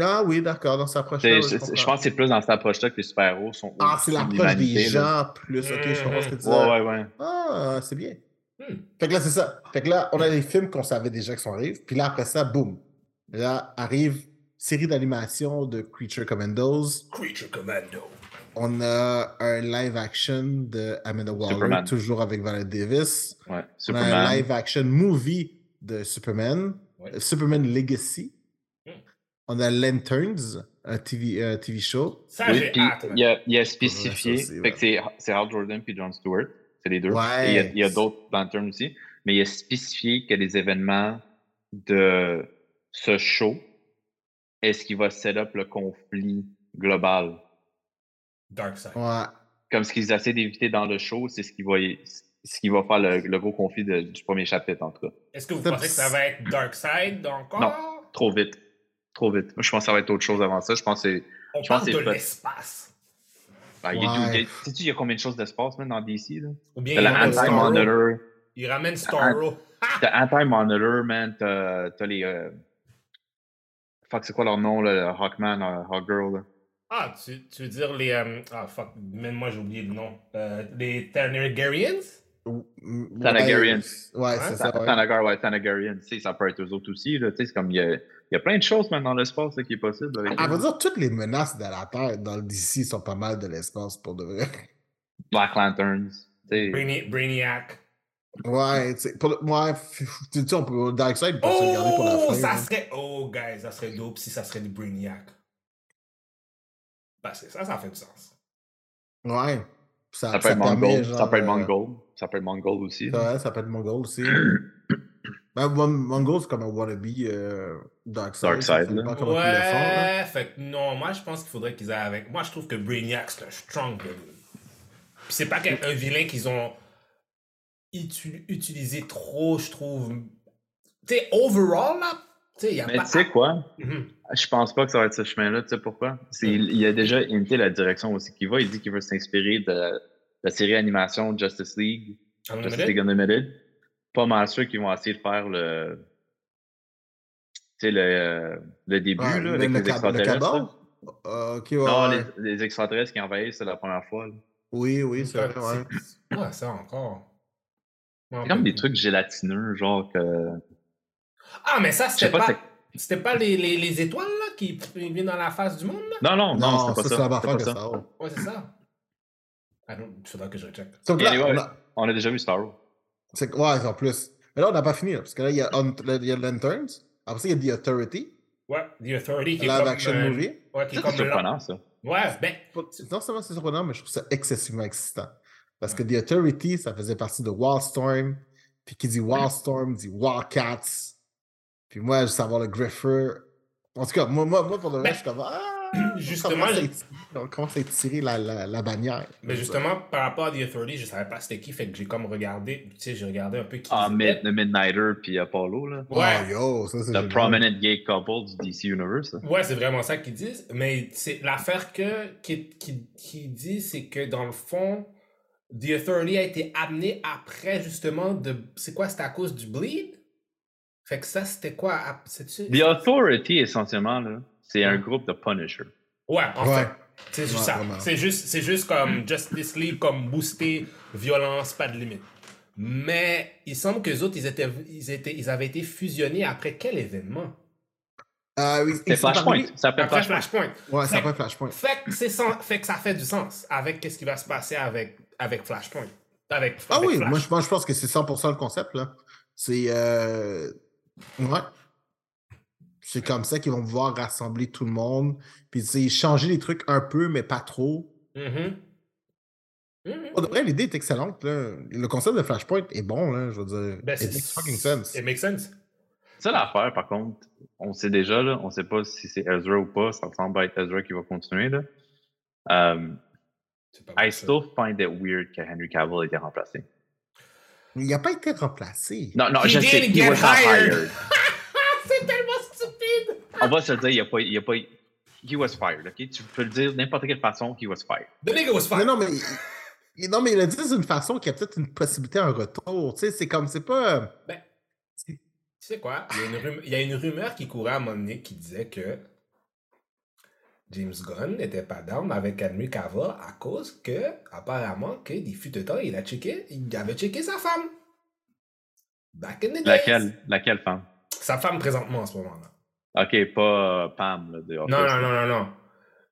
Ah oui, d'accord, dans prochaine. sais, Je, je pense que c'est plus dans cette approche-là que les super-héros sont. Ah, c'est l'approche des là. gens plus. Ok, je comprends ce que tu dis. Ouais, ouais, ouais. Ah, c'est bien. Hmm. Fait que là, c'est ça. Fait que là, on a les films qu'on savait déjà qui sont arrivés. Puis là, après ça, boum. Là, arrive série d'animation de Creature Commandos. Creature Commando. On a un live action de Amanda Waller, Superman. toujours avec Violet Davis. Ouais. On a un live action movie de Superman, Ouais. Superman Legacy. Hmm. On a Lanterns, un TV, euh, TV show. Ça, Oui, puis il a, il a spécifié. Que c'est, c'est Hal Jordan puis John Stewart. C'est les deux. Ouais. Il y a, y d'autres lanternes aussi. Mais il a spécifié que les événements de ce show, est-ce qu'il va set up le conflit global? Darkseid. Ouais. Comme ce qu'ils essaient d'éviter dans le show, c'est ce qui va, y- ce qui va faire le, le gros conflit de- du premier chapitre, en tout cas. Est-ce que vous pensez que ça va être Darkseid encore? Non. Trop vite. Trop vite. Moi, je pense que ça va être autre chose avant ça. Je pense que c'est. On Je pense parle que de l'espace. Ben, il y a- Ouais. il y a- Sais-tu, il y a combien de choses d'espace, même, dans DC, là? Ou bien il la ramène Starro. Anti-Monitor. Il ramène Starro. T'as Anti-Monitor, man. T'as t'as les. Euh... Fuck, c'est quoi leur nom, là? Hawkman, euh, Hawkgirl, là? Ah, tu, tu veux dire les. euh, Ah, fuck, même moi j'ai oublié le nom. Euh, les Tanagarians? Ouais, ouais, c'est ça. ouais. Thanagar, ouais. Tu sais, ça peut être eux autres aussi, là. Tu sais, c'est comme. Il y a, il y a plein de choses, maintenant, dans l'espace, là, qui est possible. Avec À eux. vrai dire, toutes les menaces de la Terre dans le DC sont pas mal de l'espace pour de vrai. Black Lanterns. Tu sais. Braini- Brainiac. Ouais, tu sais, pour le- ouais, tu sais, on peut, Darkseid peut se le garder pour la Oh, fin. ça hein. serait. Oh, guys, ça serait dope si ça serait du Brainiac. Parce que ça, ça fait du sens. Ouais. Ça, Ça peut être permet, Mongol. genre, Ça peut être euh, Mongol. Ça peut être Mongol aussi. Ouais, ça peut être Mongol aussi. ben, Mon- Mongol, c'est comme un wannabe euh, Darkseid. Darkseid, ça là. comment le. Ouais, fait que non, moi je pense qu'il faudrait qu'ils aient avec. Moi je trouve que Brainiac c'est un strong villain. Puis c'est pas qu'un un vilain qu'ils ont utu- utilisé trop, je trouve. Tu sais, overall là, Mais tu sais quoi? Mhm. Je pense pas que ça va être ce chemin-là. Tu sais pourquoi? C'est, il, il a déjà imité la direction aussi qu'il va. Il dit qu'il veut s'inspirer de la série animation Justice League, Unlimited? Justice League Unlimited. Pas mal sûr qu'ils vont essayer de faire le. Tu sais, le, euh, le début, Ouais, là, avec le les le extraterrestres. Euh, ouais. Non, ouais. les, les extraterrestres qui envahissent, c'est la première fois. là. Oui, oui, c'est vrai, ouais. ça encore? C'est comme des trucs gélatineux, genre que. Ah, mais ça, c'était pas, C'était pas les, les, les étoiles là qui viennent dans la face du monde là? Non, non, non, Non, c'était ça, pas ça. c'est la que ça. ça. Ouais, c'est ça. Ah faudra que je recheck. Donc là, anyway, on a- On a déjà vu Star Wars. ouais, en plus. Mais là, on n'a pas fini, là, parce que là, il y a, il y a Lanterns. Après ça, il y a The Authority, Ouais, The Authority qui live action euh, movie. Ouais, qui est comme surprenant, ça. Ouais, ben. Non seulement c'est surprenant, mais je trouve ça excessivement excitant. Parce que The Authority, ça faisait partie de Wildstorm. Puis qui dit Wildstorm dit Wildcats. Puis moi, je veux savoir le Griffer. En tout cas, moi, moi, moi pour le Ben, reste, je suis comme Ah! justement, on commence à étirer- la, la, la bannière. Mais justement, par rapport à The Authority, je savais pas c'était qui, fait que j'ai comme regardé, tu sais, j'ai regardé un peu qui Ah, Mid-. The Midnighter puis Apollo, là. Oh, Ouais. yo, ça c'est. Le génial. prominent gay couple du DC Universe. là. Ouais, c'est vraiment ça qu'ils disent. Mais c'est l'affaire que qui, qui, qui dit, c'est que dans le fond, The Authority a été amené après justement de. C'est quoi, c'était à cause du bleed? Fait que ça, c'était quoi? The Authority, essentiellement, là, c'est un groupe de Punisher. Ouais, en Ouais. fait. C'est juste Ouais, ça. C'est juste, c'est juste comme Justice League, comme booster, violence, pas de limite. Mais il semble que les autres, ils, étaient, ils, étaient, ils avaient été fusionnés après quel événement? Oui, C'est Flashpoint. Ça Après Flashpoint. Flashpoint. Ouais, ça Fait- Flashpoint. Fait que, c'est sans- fait que ça fait du sens avec qu'est-ce qui va se passer avec, avec Flashpoint. Avec, Ah avec oui, Flash. moi je, moi je pense que c'est 100% le concept. là. C'est. Euh... Ouais. C'est comme ça qu'ils vont pouvoir rassembler tout le monde. Puis c'est changer les trucs un peu, mais pas trop. Pour de vrai, l'idée est excellente. Là. Le concept de Flashpoint est bon, là, je veux dire. Ben, it c'est- makes fucking sense. It makes sense. Ça, l'affaire, par contre, on sait déjà, là, on sait pas si c'est Ezra ou pas. Ça semble être Ezra qui va continuer. Là. Um, pas I ça. still find it weird que Henry Cavill ait été remplacé. Il n'a pas été remplacé. Non, non, He je sais. he was not hired. hired. On va se le dire, il n'y a pas. Il y a pas he was fired, ok? Tu peux le dire de n'importe quelle façon, he was fired. The nigga was Mais fine. non, mais. il- Non, mais il a dit d'une façon qui a peut-être une possibilité un retour. Tu sais, c'est comme, c'est pas. Ben, tu sais quoi? Il y, a une rumeur, il y a une rumeur qui courait à un moment donné qui disait que James Gunn n'était pas down avec Henry Cavill à cause que, apparemment, que des fut de temps, il a checké, il avait checké sa femme. Back in the days. Laquelle, laquelle femme? Sa femme présentement en ce moment-là. Ok, pas euh, Pam. Là, de Non, Office, non, là. non, non, non.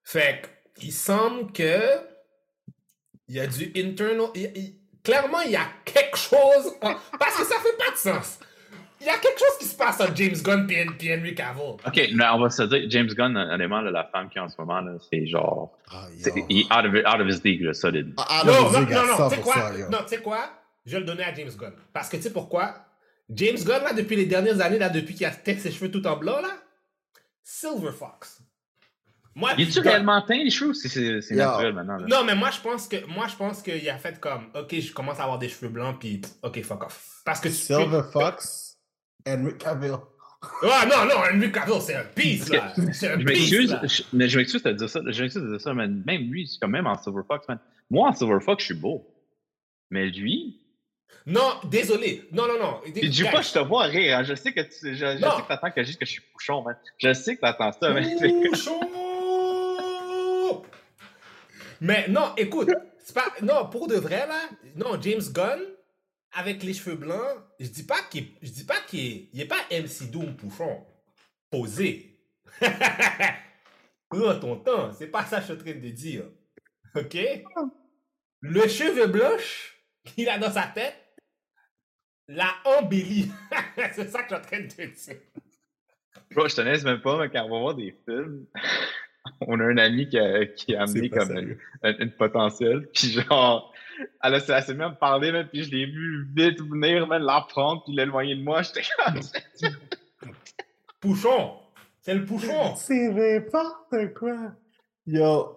Fait que, il semble que il y a du internal. il- il- clairement, il y a quelque chose. en- Parce que ça fait pas de sens. Il y a quelque chose qui se passe entre James Gunn et, Henry Cavill. Ok, mais on va se dire, James Gunn, honnêtement, là, la femme qui est en ce moment, là, c'est genre. Ah, Il est out of, out of his league, là, solide. Ah, ah, Non, non, non, à non, tu sais 100%, quoi? Non, tu sais quoi? Je vais le donner à James Gunn. Parce que tu sais pourquoi? James Gunn, là, depuis les dernières années, là, depuis qu'il a teint ses cheveux tout en blanc, là, Silver Fox. Moi, Il est-tu réellement teint, les cheveux, ou c'est- naturel maintenant? Là? Non, mais moi, je pense que moi, je pense qu'il a fait comme, ok, je commence à avoir des cheveux blancs, puis pff, ok, fuck off. Parce que tu Silver Fox, Henry Cavill. Ah non, non, Henry Cavill, c'est un piece, là. C'est un Je m'excuse, là. je- mais je m'excuse de dire ça. Je m'excuse de dire ça, mais même lui, c'est quand même en Silver Fox, man. Moi, en Silver Fox, je suis beau. Mais lui. Non, désolé. Non, non, non. Dis pas, je te vois rire. hein. Je sais que tu je, je sais que t'attends que je dise que je suis bouchon, man. Je sais que t'attends ça, man. Chaud! Mais non, écoute, c'est pas. Non, pour de vrai, là, non, James Gunn, avec les cheveux blancs, je dis pas qu'il je dis pas qu'il il est pas MC Doom Pouchon. Posé. oh, tonton, c'est pas ça que je suis en train de dire. OK? Le cheveu blanche qu'il a dans sa tête, l'a embelli. c'est ça que je suis en train de te dire. Bro, je te laisse même pas, mais quand on va voir des films, on a un ami qui a, qui a amené comme une, une potentielle. Puis genre, elle, a- elle s'est même à me parler, puis je l'ai vu vite venir, man, la prendre, puis l'éloigner de moi. J'étais comme. Pouchon! C'est le pouchon! C'est n'importe quoi. Yo.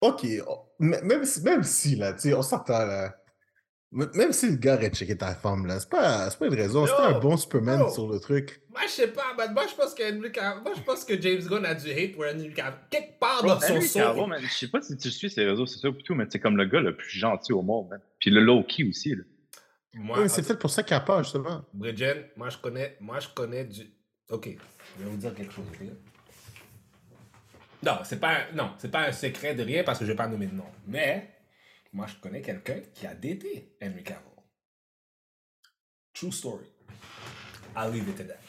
Ok. oh, Même si, même si là, tu sais, on s'entend là. Même si le gars aurait checké ta femme, là, c'est pas, c'est pas une raison. C'était un bon Superman yo. sur le truc. Moi, je sais pas, mais moi, je pense que Henry Cav- moi, je pense que James Gunn a du hate pour Henry Cavill. Quelque part dans son son. man, je sais pas si tu suis ses réseaux sociaux et tout, mais c'est comme le gars le plus gentil au monde, man. Puis le low-key aussi, là. Moi, c'est peut-être pour ça qu'il a pas, justement. Bridgen, moi, je connais, moi, je connais du. Ok, je vais vous dire quelque chose? Non, c'est pas, un- non, c'est pas un secret de rien parce que je vais pas nommer de nom. Mais, moi, je connais quelqu'un qui a daté Henry Cavill. True story. I'll leave it to that.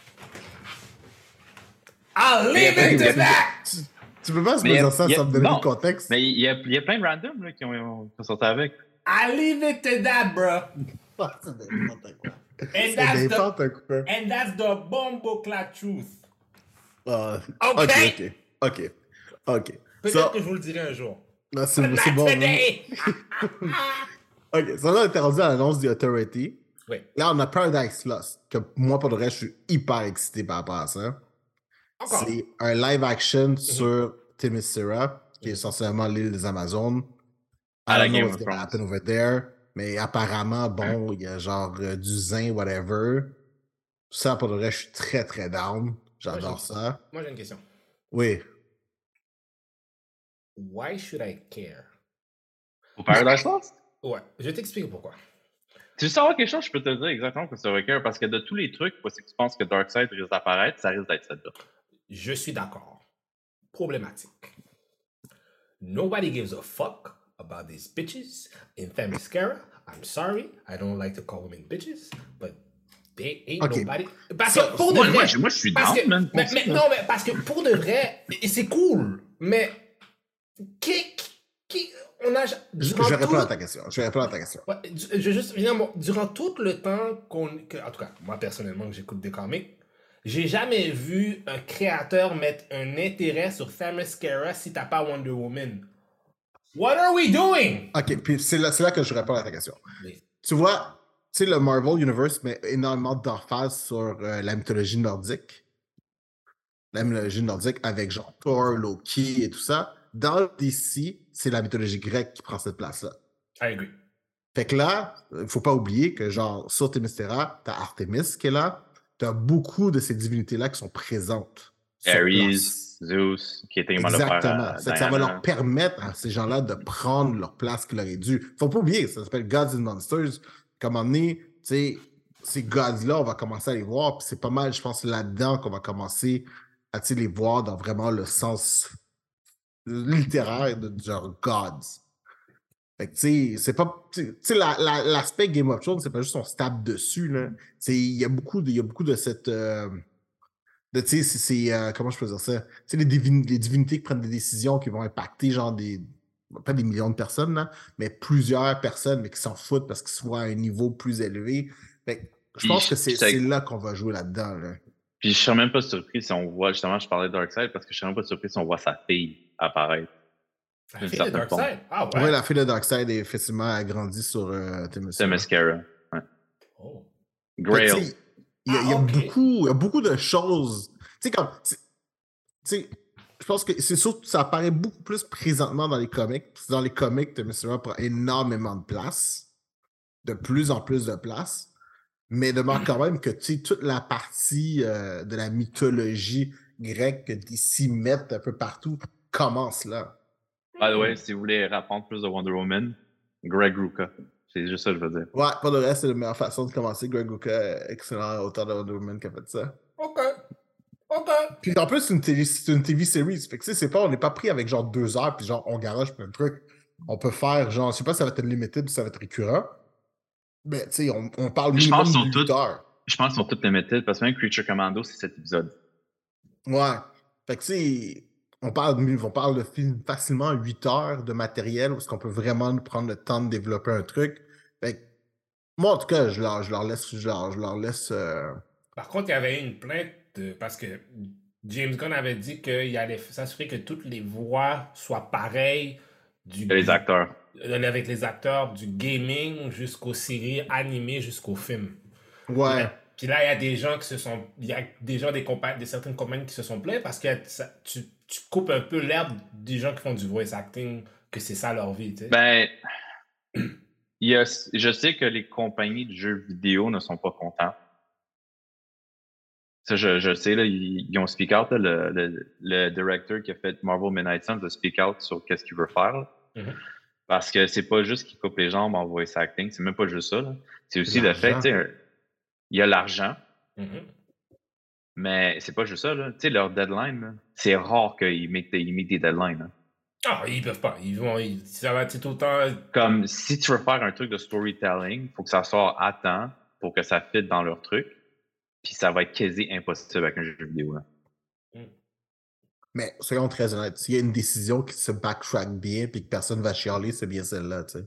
I'll leave it to that! Tu, tu peux pas se dire ça a- sans me donner le contexte. Mais il y a, il y a plein de randoms là, qui ont, qui ont sorti avec. I'll leave it to that, bro. C'est n'importe quoi. And C'est that's the, quoi. and that's the bombo clad truth. Ah, Ok? ok, ok. Peut-être que je vous le dirai un jour. Là, c'est Not c'est bon. Ok, ça là, on était rendu à l'annonce du Authority. Oui. Là, on a Paradise Lost, que moi, pour le reste, je suis hyper excité par rapport à ça. Encore. C'est un live action sur Themyscira, qui est essentiellement l'île des Amazones. À la Game of Thrones. happen over there, mais apparemment, bon, il y a genre euh, du zin, whatever. Ça, pour le reste, je suis très, très down. J'adore ça. Moi, j'ai une question. Oui. Why should I care? Au Paradise Lost? Ouais, je vais t'expliquer pourquoi. Tu veux savoir quelque chose? Je peux te dire exactement que c'est avec parce que de tous les trucs, que tu penses que Darkseid risque d'apparaître, ça risque d'être celle-là. Je suis d'accord. Problématique. Nobody gives a fuck about these bitches in Themyscira. I'm sorry, I don't like to call women bitches, but they ain't Ok. nobody. Parce Ça, que pour de Moi, vrai, moi, je, moi, je suis down, que, man. mais, ça, mais non, mais parce que pour de vrai, c'est cool, mais qui, qui, on a Je, je vais répondre tout- à ta question. Je vais répondre à ta question. Ouais, du- je juste durant tout le temps qu'on. que- en tout cas, moi personnellement, que j'écoute des comics, j'ai jamais vu un créateur mettre un intérêt sur Themyscira si t'as pas Wonder Woman. What are we doing? Ok, puis c'est là, c'est là que je réponds à ta question. Oui. Tu vois, tu sais, le Marvel Universe met énormément d'emphase sur euh, la mythologie nordique. La mythologie nordique avec genre Thor, Loki et tout ça. Dans DC, c'est la mythologie grecque qui prend cette place-là. I agree. Fait que là, il faut pas oublier que genre sur Themyscira, t'as Artemis qui est là. T'as beaucoup de ces divinités-là qui sont présentes. Ares, place. Zeus, qui était également Exactement. ça va leur permettre à ces gens-là de prendre leur place qu'il leur est dû. Faut pas oublier, ça s'appelle Gods and Monsters. Comme on est, tu sais, ces gods-là, on va commencer à les voir. Puis c'est pas mal, je pense, là-dedans qu'on va commencer à les voir dans vraiment le sens littéraire de genre gods. Fait que, tu sais, c'est pas. Tu sais, la- la- l'aspect Game of Thrones, c'est pas juste on se tape dessus, là. C'est- Il y a beaucoup de, il y a beaucoup de cette. euh, de, tu sais, c'est- euh, comment je peux dire ça? Tu sais, les, divin- les divinités qui prennent des décisions qui vont impacter, genre, des, pas des millions de personnes, là, mais plusieurs personnes, mais qui s'en foutent parce qu'ils sont à un niveau plus élevé. Fait que je pense que c'est là qu'on va jouer là-dedans, là. Puis je serais même pas surpris si on voit, justement, je parlais de Darkseid parce que je serais même pas surpris si on voit sa fille apparaître. La D'une fille de certaine Darkseid? Ah ouais. Ouais, la fille de Darkseid, effectivement, a grandi sur euh, Themyscira. C'est Mascara. Oh. Grail. Il y a, y Ah, ok. beaucoup, il y a beaucoup de choses. Tu sais, comme. c'est- Tu sais, je pense que c'est surtout, ça apparaît beaucoup plus présentement dans les comics. Dans les comics, Themyscira prend énormément de place. De plus en plus de place. Mais demande quand même que, tu sais, toute la partie euh, de la mythologie grecque que DC mettent un peu partout commence là. By the way, si vous voulez apprendre plus de Wonder Woman, Greg Rucka. C'est juste ça que je veux dire. Ouais, pas de reste, c'est la meilleure façon de commencer. Greg Rucka, excellent auteur de Wonder Woman qui a fait ça. Ok. Ok. Puis en plus, c'est une, télé, c'est une TV series. Fait que tu sais, c'est pas, on n'est pas pris avec genre deux heures, puis genre on garage plein de trucs. On peut faire genre, je sais pas si ça va être limited ou ça va être récurrent. Mais tu sais, on, on parle Je minimum pense de sont 8 toutes- heures. Je pense qu'ils sont toutes limited parce que même Creature Commando, c'est cet épisode. Ouais. Fait que tu sais, on parle, de- on parle de film facilement 8 heures de matériel parce qu'on peut vraiment nous prendre le temps de développer un truc. Fait que moi, en tout cas, je leur, je leur laisse. Je leur, je leur laisse euh, Par contre, il y avait une plainte de- parce que James Gunn avait dit qu'il allait s'assurer que toutes les voix soient pareilles du Les acteurs. euh, avec les acteurs du gaming jusqu'aux séries animées jusqu'aux films. Ouais. Puis là, il y a des gens qui se sont. Il y a des gens des compagnies, de certaines compagnies qui se sont plaints parce que ça- tu, tu coupes un peu l'herbe des gens qui font du voice acting, que c'est ça leur vie, tu sais. Ben, il y a, je sais que les compagnies de jeux vidéo ne sont pas contents. Ça, je, je sais, là, ils, ils ont speak out, là, le, le, le directeur qui a fait Marvel Midnight Suns a speak out sur qu'est-ce qu'il veut faire. là. Mhm. Parce que c'est pas juste qu'il coupe les jambes en voice acting, c'est même pas juste ça. C'est aussi le fait, il y a l'argent, Mhm. Mais c'est pas juste ça. là. Tu sais, leur deadline, là, c'est rare qu'ils mettent, des- ils mettent des deadlines. hein. Ah, ils peuvent pas. Ils vont. ils- ça va être tout le temps. comme si tu veux faire un truc de storytelling, il faut que ça sorte à temps pour que ça fitte dans leur truc. Puis ça va être quasi impossible avec un jeu vidéo. Là. Mais soyons très honnêtes, s'il y a une décision qui se backtrack bien puis que personne va chialer, c'est bien celle-là, tu sais.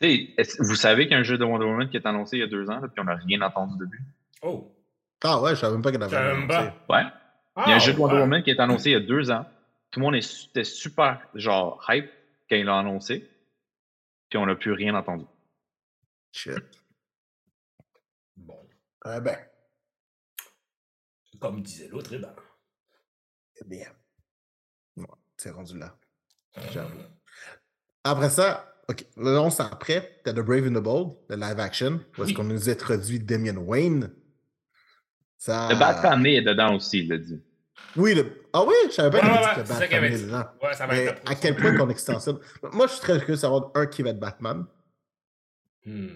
Tu sais, est-ce- vous savez qu'il y a un jeu de Wonder Woman qui est annoncé il y a deux ans, là, puis on n'a rien entendu depuis. Oh. Ah ouais, je savais même pas qu'il avait. annoncé. Ouais. Il y a un Ah, jeu de Wonder. Woman qui est annoncé il y a deux ans. Tout le monde était super genre hype quand il l'a annoncé. Puis on n'a plus rien entendu. Shit. Bon. Eh ben, Comme disait l'autre, eh ben. eh bien. Ouais, c'est rendu là. J'avoue. Après ça, ok, l'annonce après, t'as The Brave and the Bold, le live action, où est-ce Oui. qu'on nous introduit Damian Wayne. Ça... Le Batman est dedans aussi, il l'a dit. Oui, le... ah oui, je savais pas Ouais, ouais, que Batman est dit. dedans. Ouais, ça va Mais être. à quel point qu'on extensionne. Moi, je suis très curieux de savoir un qui va être Batman. Hmm.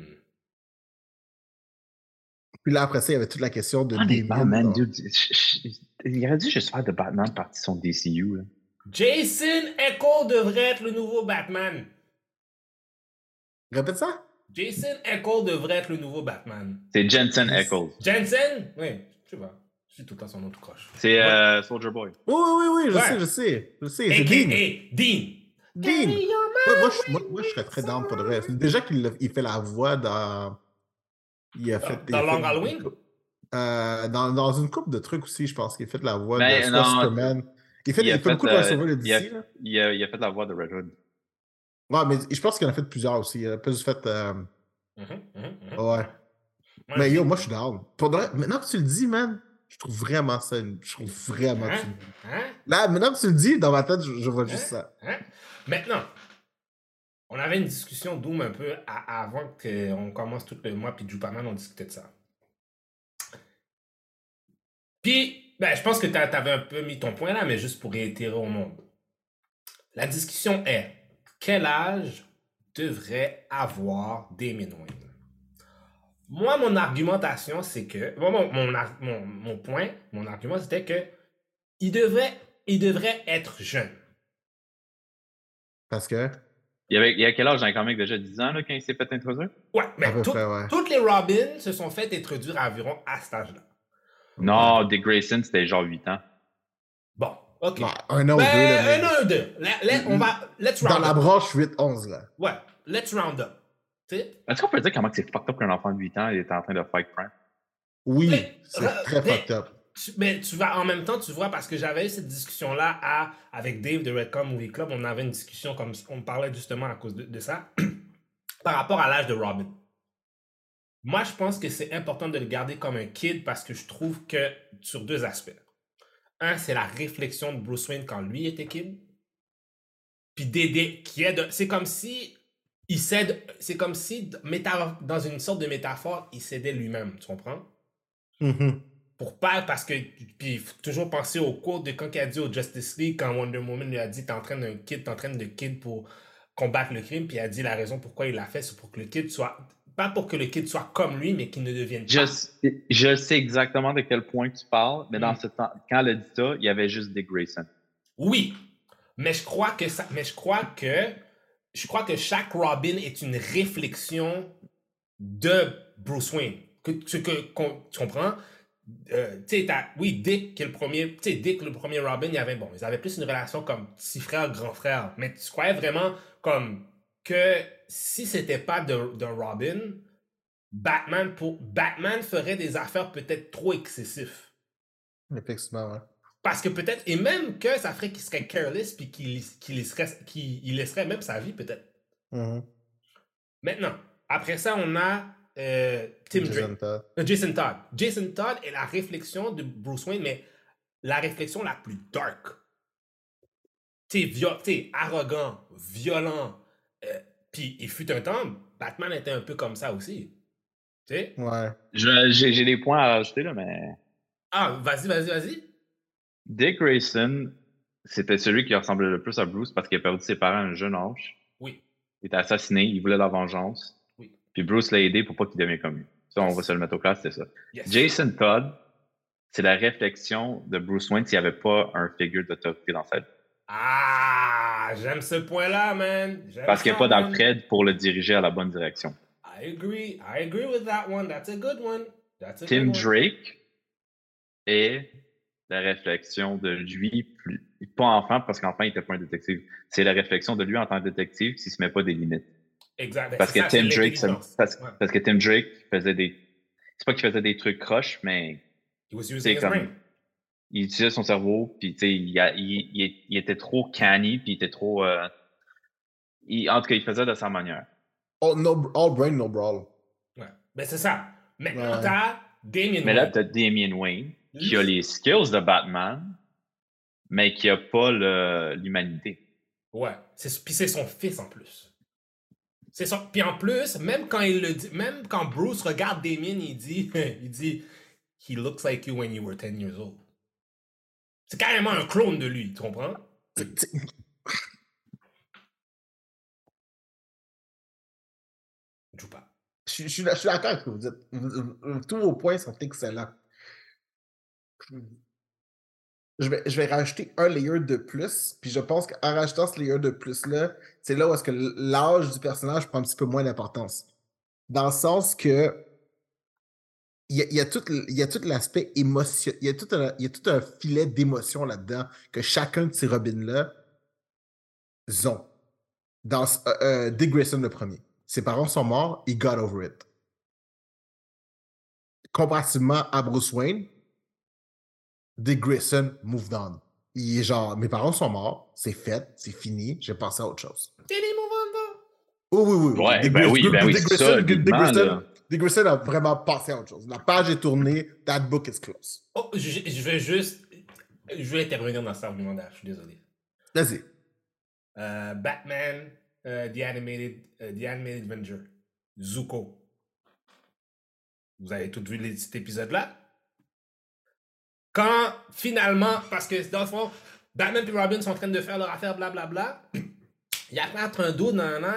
Puis là, après ça, il y avait toute la question de Honnêtement, Damien man, dans- dude, je- je- il aurait dû juste faire de Batman partie de son DCU. Là. Jason Echo devrait être le nouveau Batman. Répète ça? Jason Echo devrait être le nouveau Batman. C'est Jensen Ackles. Jensen? Oui, pas. Je suis tout le temps son nom tout croche. C'est euh, Soldier Boy. Oui, oui, oui, oui, je Ouais. sais, je sais. Je sais, c'est Dean. Dean. Dean. Ouais, moi, je, moi, moi, je serais très down pour le reste. Déjà qu'il il fait la voix dans. Il a Dans- fait. dans a Long fait- Halloween? Euh, dans, dans une couple de trucs aussi, je pense qu'il a fait la voix Ben, de non, Superman. Il fait, il il a fait beaucoup de crossover de il a- DC. Là. Il a, il a fait la voix de Red Hood. Ouais, mais je pense qu'il en a fait plusieurs aussi. Il a plus fait. euh, Mhm, mhm, mhm. Ouais. Mais yo, moi, je suis down. Maintenant que tu le dis, man, je trouve vraiment ça. une- Je trouve vraiment. Hein? Hein? Là, maintenant que tu le dis, dans ma tête, je, je vois juste Hein? ça. Hein? Maintenant, on avait une discussion Doom un peu à- avant qu'on commence tout le mois, puis Jupaman, on discutait de ça. Puis, ben, je pense que tu avais un peu mis ton point là, mais juste pour réitérer au monde. La discussion est quel âge devrait avoir Damien Wayne? Moi, mon argumentation, c'est que. Bon, mon, mon, mon- mon point, mon argument, c'était que il devrait, il devrait être jeune. Parce que? Il y avait, il y a quel âge dans les comics déjà? 10 ans là, quand il s'est fait introduire? Ouais, mais À peu tout- près, ouais. toutes les Robins se sont fait introduire environ à cet âge-là. Non, Dick Grayson, c'était genre 8 ans. Bon, ok. Ouais, un an ou Ben, deux. là, mais- un an ou deux. On va, let's Dans round la up. branche 8-11, là. Ouais, let's round up. Est-ce qu'on peut dire comment que c'est fucked up qu'un enfant de 8 ans il était en train de fight crime? Oui, Mais- c'est très mais- fucked up. Tu- mais tu vas en même temps, tu vois, parce que j'avais eu cette discussion-là à- avec Dave de Redcom Movie Club. On avait une discussion comme on parlait justement à cause de, de ça par rapport à l'âge de Robin. Moi, je pense que c'est important de le garder comme un kid parce que je trouve que sur deux aspects. Un, c'est la réflexion de Bruce Wayne quand lui était kid. Puis Dédé, qui est de. C'est comme si. Il cède. C'est comme si, dans une sorte de métaphore, il cédait lui-même. Tu comprends? Mhm. pour pas parce que puis il faut toujours penser au cours de quand il a dit au Justice League quand Wonder Woman lui a dit t'es en train d'un kid t'es en train de kid pour combattre le crime puis il a dit la raison pourquoi il l'a fait c'est pour que le kid soit pas pour que le kid soit comme lui mais qu'il ne devienne Je, pas sais- je sais exactement de quel point tu parles, mais dans Mm. ce temps, quand elle a dit ça, il y avait juste Dick Grayson. oui mais je crois que ça mais je crois que je crois que chaque Robin est une réflexion de Bruce Wayne que, ce que tu comprends? Euh, oui, Dick, qui est le premier, Dick, le premier Robin, il avait, bon, ils avaient plus une relation comme petit frère, grand frère. Mais tu croyais vraiment comme que si c'était pas de, de Robin, Batman, pour, Batman ferait des affaires peut-être trop excessives. Effectivement, ouais. Parce que peut-être, et même que ça ferait qu'il serait careless puis qu'il qu'il laisserait, qu'il il laisserait même sa vie peut-être. Mhm. Maintenant, après ça, on a euh, Tim Drake. Jason Todd. Euh, Jason Todd. Jason Todd est la réflexion de Bruce Wayne, mais la réflexion la plus dark. Tu sais, vio- t'sais, arrogant, violent. euh, Puis il fut un temps, Batman était un peu comme ça aussi. Tu sais? Ouais. Je- J'ai j'ai des points à rajouter, là, mais Ah, vas-y, vas-y, vas-y. Dick Grayson, c'était celui qui ressemblait le plus à Bruce parce qu'il a perdu ses parents à un jeune âge. Oui. Il était assassiné, il voulait la vengeance. Oui. Puis Bruce l'a aidé pour pas qu'il devienne comme lui. Ça, on va se le mettre au clair, c'était ça. Yes. Jason Todd, c'est la réflexion de Bruce Wayne s'il n'y avait pas un figure d'autorité dans sa vie. Ah, j'aime ce point-là, man. Parce qu'il n'y a pas d'Alfred pour le diriger à la bonne direction. I agree. I agree with that one. That's a good one. That's a Tim good one. Drake est la réflexion de lui, plus, pas enfant, parce qu'enfant, il n'était pas un détective. C'est la réflexion de lui en tant que détective s'il ne se met pas des limites. Exact. Ben, Parce que ça, Tim Drake, ça- parce, Ouais. parce que Tim Drake faisait des. C'est pas qu'il faisait des trucs croches, mais c'est comme. brain. Il utilisait son cerveau, puis tu sais, il, a- il, il- il était trop canny, puis il était trop. euh, il- en tout cas, il faisait de sa manière. All, no, all brain, no brawl. Ouais. Ben, c'est ça. Maintenant, Ouais. t'as Damien Mais là, Wayne. tu as Damian Wayne, qui a les skills de Batman, mais qui a pas l'humanité. Ouais. C'est- Puis c'est son fils en plus. C'est son... Puis en plus, même quand il le dit, même quand Bruce regarde Damien, il dit, il dit, He looks like you when you were 10 years old. C'est carrément un clone de lui, tu comprends? Je joue pas. Je, je suis je suis d'accord avec ce que vous dites. Tous vos points sont excellents. Je vais, je vais rajouter un layer de plus, puis je pense qu'en rajoutant ce layer de plus-là, c'est là où est-ce que l'âge du personnage prend un petit peu moins d'importance. Dans le sens que il y a, tout, y a tout l'aspect émotion, il y a tout un, y a tout un filet d'émotion là-dedans que chacun de ces Robins-là ont. Dans euh, euh, Dick Grayson le premier. Ses parents sont morts, il got over it. Comparativement à Bruce Wayne, Dick Grayson moved on. Il est genre, mes parents sont morts, c'est fait, c'est fini, j'ai passé à autre chose. On though? Oh oui, oui, oui. Ouais, Dick ben Grayson- oui, ben oui, Dick c'est ça, Grayson- Dick Grayson- là. Dick Grayson a vraiment passé à autre chose. La page est tournée, that book is closed. Oh, je, je vais juste. Je vais intervenir dans cet argumentaire, je suis désolé. Vas-y. Euh, Batman, euh, The, Animated, euh, The Animated Avenger, Zuko. Vous avez tous vu cet épisode-là? Quand finalement, parce que dans le fond, Batman et Robin sont en train de faire leur affaire, blablabla, il appelle un dos, nan, nan,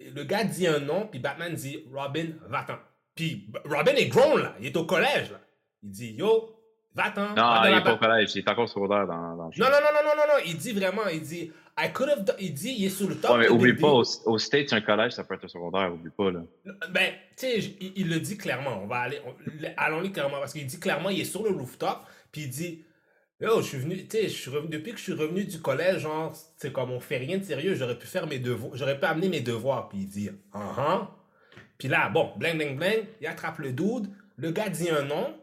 le gars dit un nom, puis Batman dit Robin, va-t'en. Puis Robin est grown, là, il est au collège, là. Il dit Yo, Va-t'en. Non, il la est pas au collège, il est encore secondaire dans, dans le show. Non, non, non, non, non, non, non. Il dit vraiment, il dit, I could have, done- il dit, il est sur le top. Ouais, mais oublie pas, au, au States, un collège, ça peut être un secondaire, oublie pas, là. Ben, tu sais, il, il le dit clairement. On va aller, on- le- allons-y clairement parce qu'il dit clairement, il est sur le rooftop, puis il dit, yo, je suis venu, tu sais, je suis revenu depuis que je suis revenu du collège, genre, c'est comme on fait rien de sérieux, j'aurais pu faire mes devoirs, j'aurais pu amener mes devoirs, puis il dit, ah ah. Puis là, bon, bling bling bling, il attrape le dude, le gars dit un nom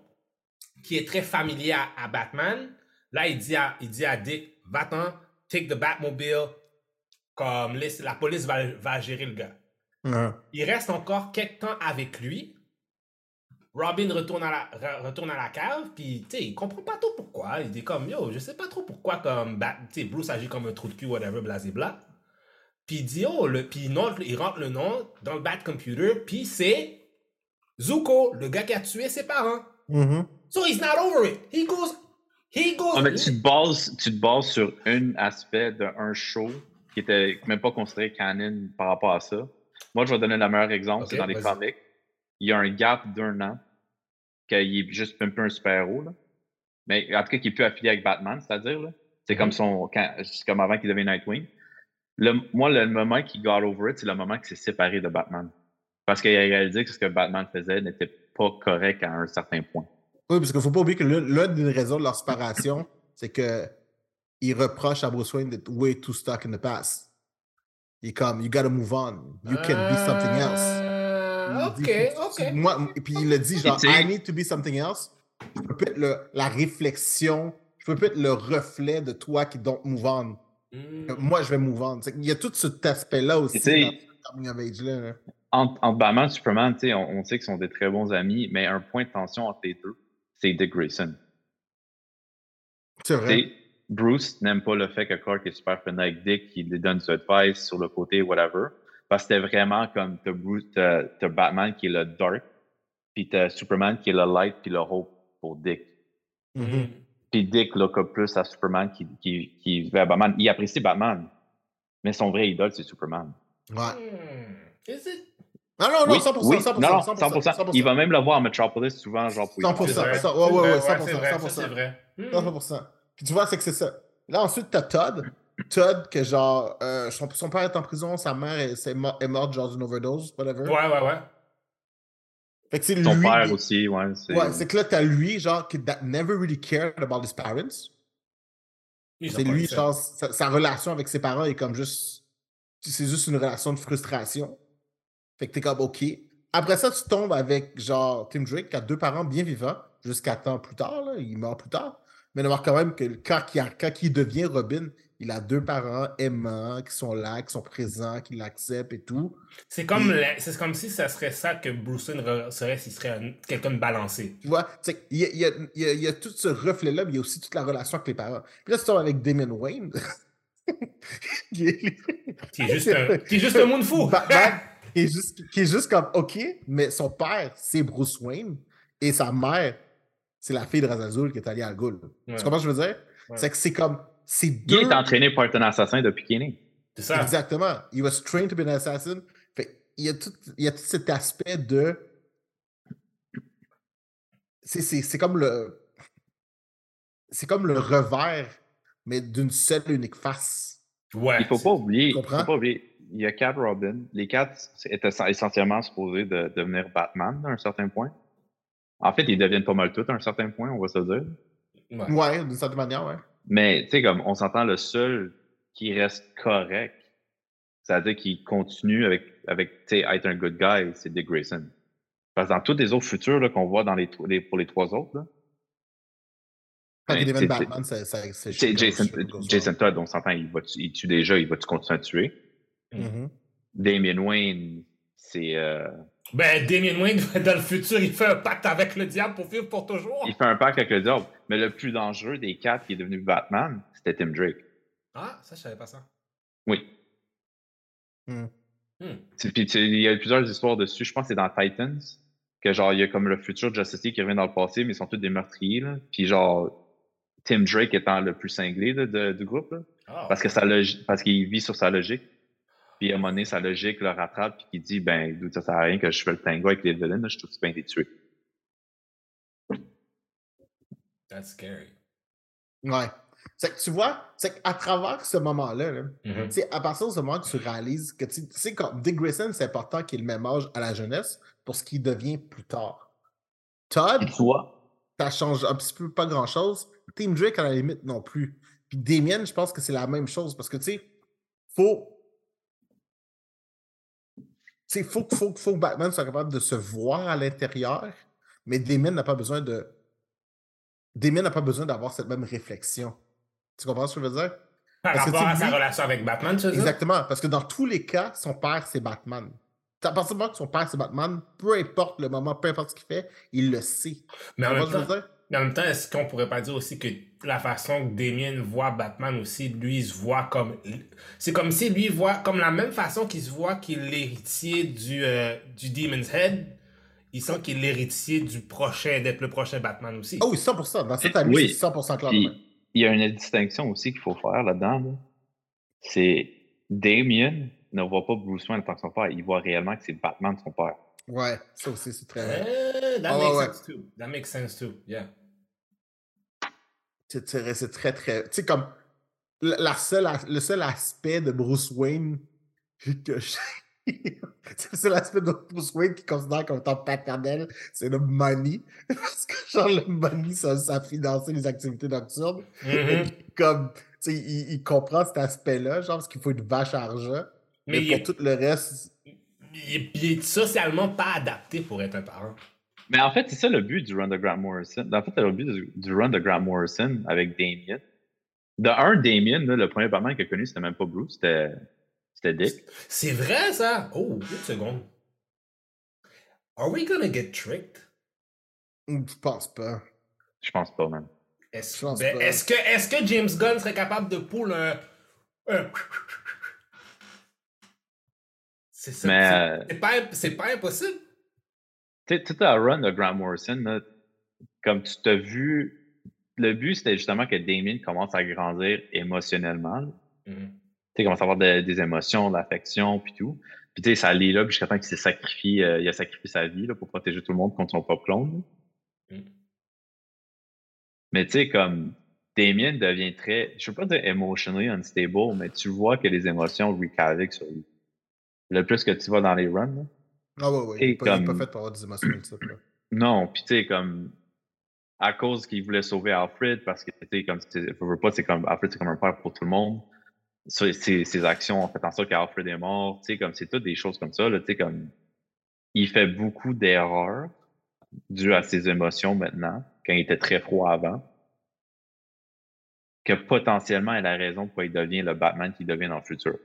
qui est très familier à, à Batman. Là, il dit à, il dit à Dick, va-t'en, take the Batmobile, comme la police va, va gérer le gars. Ouais. Il reste encore quelques temps avec lui. Robin retourne à la, re- retourne à la cave, puis tu sais, il comprend pas trop pourquoi. Il dit comme, yo, je sais pas trop pourquoi comme sais, Bruce agit comme un trou de cul, whatever, blablabla. Puis il dit, oh, le, puis il, rentre le nom dans le Bat Computer, puis c'est Zuko, le gars qui a tué ses parents. Mhm. So he's not over it. He goes, he goes. Ah, mais tu te bases, tu te bases sur un aspect d'un show qui était même pas considéré canon par rapport à ça. Moi, je vais donner le meilleur exemple, c'est dans les vas-y. comics. Il y a un gap d'un an, qu'il est juste un peu un super-héros, là. Mais en tout cas, qui est plus affilié avec Batman, c'est-à-dire, là. C'est comme Mhm. son. quand- C'est comme avant qu'il devienne Nightwing. Le, moi, le moment qui got over it, c'est le moment qu'il s'est séparé de Batman. Parce qu'il a réalisé que ce que Batman faisait n'était pas correct à un certain point. Oui, parce qu'il ne faut pas oublier que l'une des raisons de leur séparation, c'est que il reproche à Bruce Wayne d'être way too stuck in the past. Il est comme, you gotta move on. You can be something else. Il ok, dit, faut- ok. Moi, et puis il le dit, genre, I need to be something else. Je peux pas être le- la réflexion, je peux pas être le reflet de toi qui don't move on. Hmm. Euh, Moi, je vais move on. Il y a tout cet aspect-là aussi dans ce coming of age-là. là. entre, entre Batman et Superman, tu sais, on, on sait qu'ils sont des très bons amis, mais un point de tension entre les deux, c'est Dick Grayson. C'est vrai. Bruce n'aime pas le fait que Clark est super friendly avec Dick, qu'il lui donne du advice sur le côté, whatever. Parce que c'était vraiment comme t'as Bruce, t'as, t'as Batman qui est le dark, puis t'as Superman qui est le light, puis le hope pour Dick. Mhm. Puis Dick look up plus à Superman qui, qui, qui veut à Batman. Il apprécie Batman, mais son vrai idole, c'est Superman. Ouais. Hmm. Is it? Non, non, non, Oui, 100%, oui, 100%, non, 100%, 100%. Il va même le voir à Metropolis souvent, genre pour y 100%. penser. C'est vrai. ça, ouais, ouais, ouais, C'est vrai, 100%, c'est vrai, ça, 100%. c'est vrai. Hmm. 100%. Puis tu vois, c'est que c'est ça. Là, ensuite, t'as Todd. Todd, que genre, euh, son, son père est en prison, sa mère est, c'est mo- est morte, genre d'une overdose, whatever. Ouais, ouais, ouais. Fait que c'est lui. Son père il- aussi, ouais. C'est... Ouais, c'est que là, t'as lui, genre, qui that never really cared about his parents. C'est lui, genre, sa, sa relation avec ses parents est comme juste. C'est juste une relation de frustration. Fait que t'es comme, OK. Après ça, tu tombes avec, genre, Tim Drake, qui a deux parents bien vivants, jusqu'à temps plus tard, là, il meurt plus tard. Mais on remarque quand même que quand il, a- quand il devient Robin, il a deux parents aimants, qui sont là, qui sont présents, qui l'acceptent et tout. C'est comme, Il- la- c'est comme si ça serait ça que Bruce Wayne serait s'il serait un- quelqu'un de balancé. Tu vois, il y a, y a- y a- il y a tout ce reflet-là, mais il y a aussi toute la relation avec les parents. Puis là, tu tombes avec Damon Wayne. qui est- Qui est juste un, qui est juste un monde fou. Qui est, juste, qui est juste comme, OK, mais son père, c'est Bruce Wayne, et sa mère, c'est la fille de Razazul qui est allée à Al Ghul. Ouais. Tu comprends ce que je veux dire? Ouais. C'est que c'est comme, c'est Il deux... est entraîné pour être un assassin depuis qu'il est né. C'est ça. Exactement. He was trained to be an assassin. Fait, il, y a tout, il y a tout cet aspect de... C'est, c'est, c'est comme le... C'est comme le revers, mais d'une seule et unique face. Ouais. Il faut pas oublier, Tu il comprends? faut pas oublier, il y a quatre Robin. Les quatre étaient essentiellement supposés de devenir Batman à un certain point. En fait, ils deviennent pas mal tous à un certain point, on va se dire. Ouais. Ouais, d'une certaine manière, ouais. Mais, tu sais, comme on s'entend, le seul qui reste correct, c'est-à-dire qui continue avec, avec tu sais, être un good guy, c'est Dick Grayson. Parce que dans tous les autres futurs là, qu'on voit dans les, pour les trois autres, là, Quand Ben, il devient c'est- Batman, c'est Jason, Jason. Todd, on s'entend, il, va il tue déjà, il va-tu continuer à tuer? Mhm. Damien Wayne, c'est. euh, Ben, Damien Wayne, dans le futur, il fait un pacte avec le diable pour vivre pour toujours. il fait un pacte avec le diable. Mais le plus dangereux des quatre qui est devenu Batman, c'était Tim Drake. Ah, ça, je savais pas ça. Oui. Hmm. Hmm. C'est- Puis il y a plusieurs histoires dessus. Je pense que c'est dans Titans. Que genre, il y a comme le futur Justice League qui revient dans le passé, mais ils sont tous des meurtriers. Là. Puis genre, Tim Drake étant le plus cinglé là, de- du groupe. là. Ah, Parce que sa parce qu'il vit sur sa logique. Puis à un moment donné, sa logique le rattrape puis qu'il dit ben ça sert à rien que je fais le tango avec les villains, là, je suis tout bien les tuer. That's scary. Ouais. C'est que tu vois, c'est qu'à travers ce moment-là, là, Mhm. sais, à partir de ce moment que tu réalises que tu sais, comme Dick Grayson, c'est important qu'il ait le même âge à la jeunesse pour ce qu'il devient plus tard. Todd, ça change un petit peu pas grand-chose. Team Drake, à la limite, non plus. Puis Damien, je pense que c'est la même chose parce que, tu sais, faut. Sais, faut, que- faut, que- faut que Batman soit capable de se voir à l'intérieur, mais Damien n'a pas besoin de. Damien n'a pas besoin d'avoir cette même réflexion. Tu comprends ce que je veux dire? Par Parce que, rapport tu à sa relation avec Batman, tu? Exactement, parce que dans tous les cas, son père, c'est Batman. À partir du moment que son père, c'est Batman, peu importe le moment, peu importe ce qu'il fait, il le sait. Mais en Tu même comprends ce que je temps, veux dire? Mais en même temps, est-ce qu'on pourrait pas dire aussi que la façon que Damien voit Batman aussi, lui, il se voit comme. C'est comme si lui voit, comme la même façon qu'il se voit qu'il est l'héritier du, euh, du Demon's Head, il sent qu'il est l'héritier du prochain, d'être le prochain Batman aussi. Ah oui, 100%. Dans cette année, Oui. c'est 100% clair. Puis, il y a une distinction aussi qu'il faut faire là-dedans. là. C'est Damien ne voit pas Bruce Wayne en tant que son père. Il voit réellement que c'est Batman son père. Ouais, ça aussi, c'est très vrai. Eh, that Ah, makes ouais. sense too. That makes sense too. Yeah. C'est très, très. Tu sais, comme. La la seule, le seul aspect de Bruce Wayne que je- c'est le seul aspect de Bruce Wayne qu'il considère comme étant paternel, c'est le money. Parce que, genre, le money, ça, ça finance les activités nocturnes. Mhm. Comme, tu sais, il, il comprend cet aspect-là, genre, parce qu'il faut une vache à argent. Mais pour est, tout le reste, il est- il est socialement pas adapté pour être un parent. Mais en fait, c'est ça le but du run de Grant Morrison. En fait, le but du, du run de Grant Morrison avec Damien. De un, Damien, là, le premier Batman qu'il a connu, c'était même pas Bruce, c'était c'était Dick. C'est vrai, ça? Oh, une seconde. Are we gonna get tricked? je pense pas. Je pense pas, même. Est-ce ben, pas. est-ce que, est que James Gunn serait capable de pull un. un- C'est ça. Mais, c'est- euh, C'est pas, c'est pas impossible. Tu sais, tout le run de Grant Morrison, là, comme tu t'as vu, le but, c'était justement que Damien commence à grandir émotionnellement. là. Mhm. Tu sais, commence à avoir de- des émotions, de l'affection, puis tout. Puis tu sais, ça allait là jusqu'à temps qu'il s'est sacrifié, euh, il a sacrifié sa vie là, pour protéger tout le monde contre son propre clone. là. Mm. Mais tu sais, comme Damien devient très, je veux pas dire emotionally unstable, mais tu vois que les émotions wreak sur lui. Le plus que tu vas dans les runs, là. Ah ouais, ouais. Et Il n'est pas, comme- fait pour avoir des émotions multiples. là. Non, puis tu sais, comme à cause qu'il voulait sauver Alfred, parce que tu sais, comme veux pas, c'est comme Alfred, c'est comme un père pour tout le monde. Ses, actions ont fait en sorte qu'Alfred est mort, tu sais, comme c'est toutes des choses comme ça, tu sais, comme il fait beaucoup d'erreurs dues à ses émotions maintenant, quand il était très froid avant, que potentiellement est la raison pourquoi il devient le Batman qu'il devient dans le futur.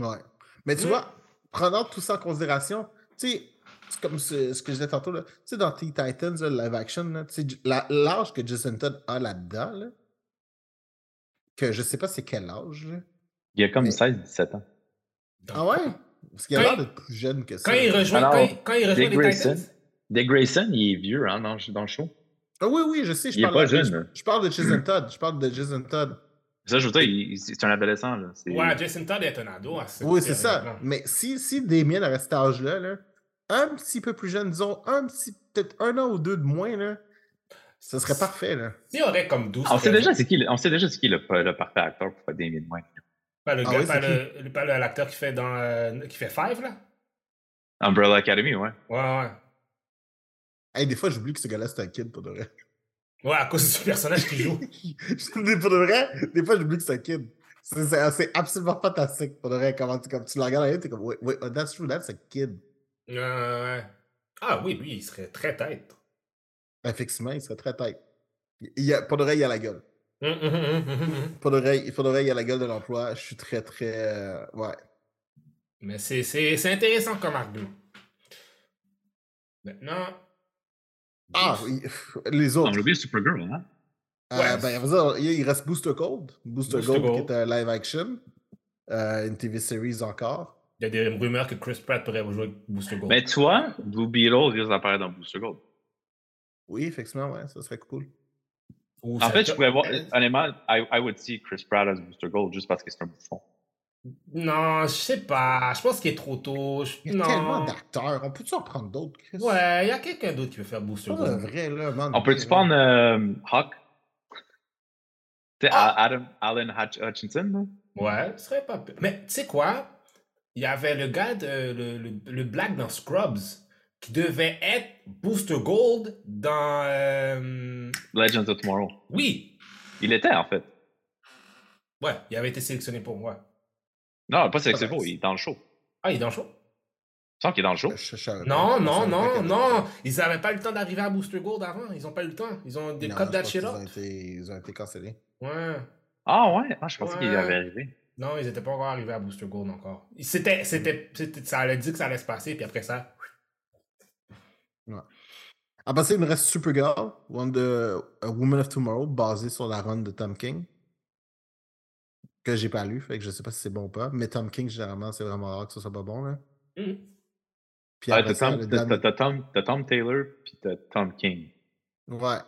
Ouais. Mais tu vois, prenant tout ça en considération, tu sais, c'est comme ce, ce que je disais tantôt, là, tu sais, dans Teen Titans, là, live action, l'âge que Jason Todd a là-dedans, là, que je sais pas c'est quel âge. là. Il a comme Mais- 16-17 ans. Ah ouais? Parce qu'il a l'air d'être plus jeune que ça. Quand il rejoint, Alors, quand il, quand il rejoint Dick les Grayson. Titans. Dick Grayson, il est vieux hein, dans, dans le show. Ah oui, oui, je sais. Je Il est parle pas de- jeune, Je, je parle de Jason Todd. Je parle de Jason Todd. Ça, je veux dire, c'est un adolescent. Là. Ouais, Jason Todd est un ado. à ce- Oui, c'est ça. Mais si, si Damien a cet âge-là, là, un petit peu plus jeune, disons, un petit, peut-être un an ou deux de moins, là, ce serait parfait. Là. S'il y aurait comme 12 On sait 13 déjà ans. c'est qui, le- on sait déjà c'est qui le, le parfait acteur pour faire Damien Wayne. Pas le Ah gars, oui, pas, le, pas le- l'acteur qui fait dans euh, qui fait Five là. Umbrella Academy, ouais. Ouais ouais. Hey, des fois, j'oublie que ce gars-là, c'est un kid, pour de vrai. Ouais, à cause du personnage qu'il joue. pour de vrai, des fois, j'oublie que c'est un kid. C'est- absolument fantastique, pour de vrai. Comment tu, comme tu le regardes t'es comme, wait, wait, oh, that's true, that's a kid. Ah oui, lui, il serait très tête. Effectivement, il serait très tête. Il y a, pour de vrai, il a la gueule. Hum. Pour de vrai, pour de vrai, il a la gueule de l'emploi. Je suis très, très. euh, ouais. Mais c'est intéressant comme argument. Maintenant. Ah, les On autres. oublié Supergirl, hein? Euh, Ouais. ben, dire, il reste Booster Gold. Booster, Booster Gold, Gold. qui est un live action. Euh, une TV series encore. Il y a des rumeurs que Chris Pratt pourrait jouer avec Booster Gold. Mais tu vois, Blue Beetle risque d'apparaître dans Booster Gold. Oui, effectivement, ouais, ça serait cool. Ou En fait, je pourrais voir, honnêtement, I, I would see Chris Pratt as Booster Gold juste parce que c'est un bouffon. Non, je sais pas. Je pense qu'il est trop tôt. Je- Il y a non. tellement d'acteurs. On peut-tu en prendre d'autres, Chris? Ouais, il y a quelqu'un d'autre qui veut faire Booster Gold. vrai, là, man. On peut-tu prendre euh, Hawk? Tu sais, Ah! Adam, Allen Hutch- Hutchinson, là? Ouais, ce serait pas pire. Mais tu sais quoi? Il y avait le gars, de, le, le, le black dans Scrubs, qui devait être Booster Gold dans... euh, Legends of Tomorrow. Oui! Il était, en fait. Ouais, il avait été sélectionné pour moi. Non, pas c'est Ah, beau, ben, il est dans le show. Ah, il est dans le show? Il semble qu'il est dans le show. Je- je savais pas. Non, Je non, non, non. Ils n'avaient pas eu le temps d'arriver à Booster Gold avant. Ils n'ont pas eu le temps. Ils ont des qu'ils ont été- Ils ont été cancellés. Ouais. Ah ouais? Ah, je pensais qu'il Ouais. avait arrivé. Non, ils n'étaient pas encore arrivés à Booster Gold encore. C'était, c'était, c'était- ça allait dire que ça allait se passer, puis après ça. Après ça, il me reste Supergirl, One the, A Woman of Tomorrow, basé sur la run de Tom King. Que j'ai pas lu, fait que je sais pas si c'est bon ou pas. Mais Tom King, généralement, c'est vraiment rare que ça soit pas bon. Là. Mhm. Puis t'as Tom, dernier- Tom, Taylor puis t'as Tom King. Ouais.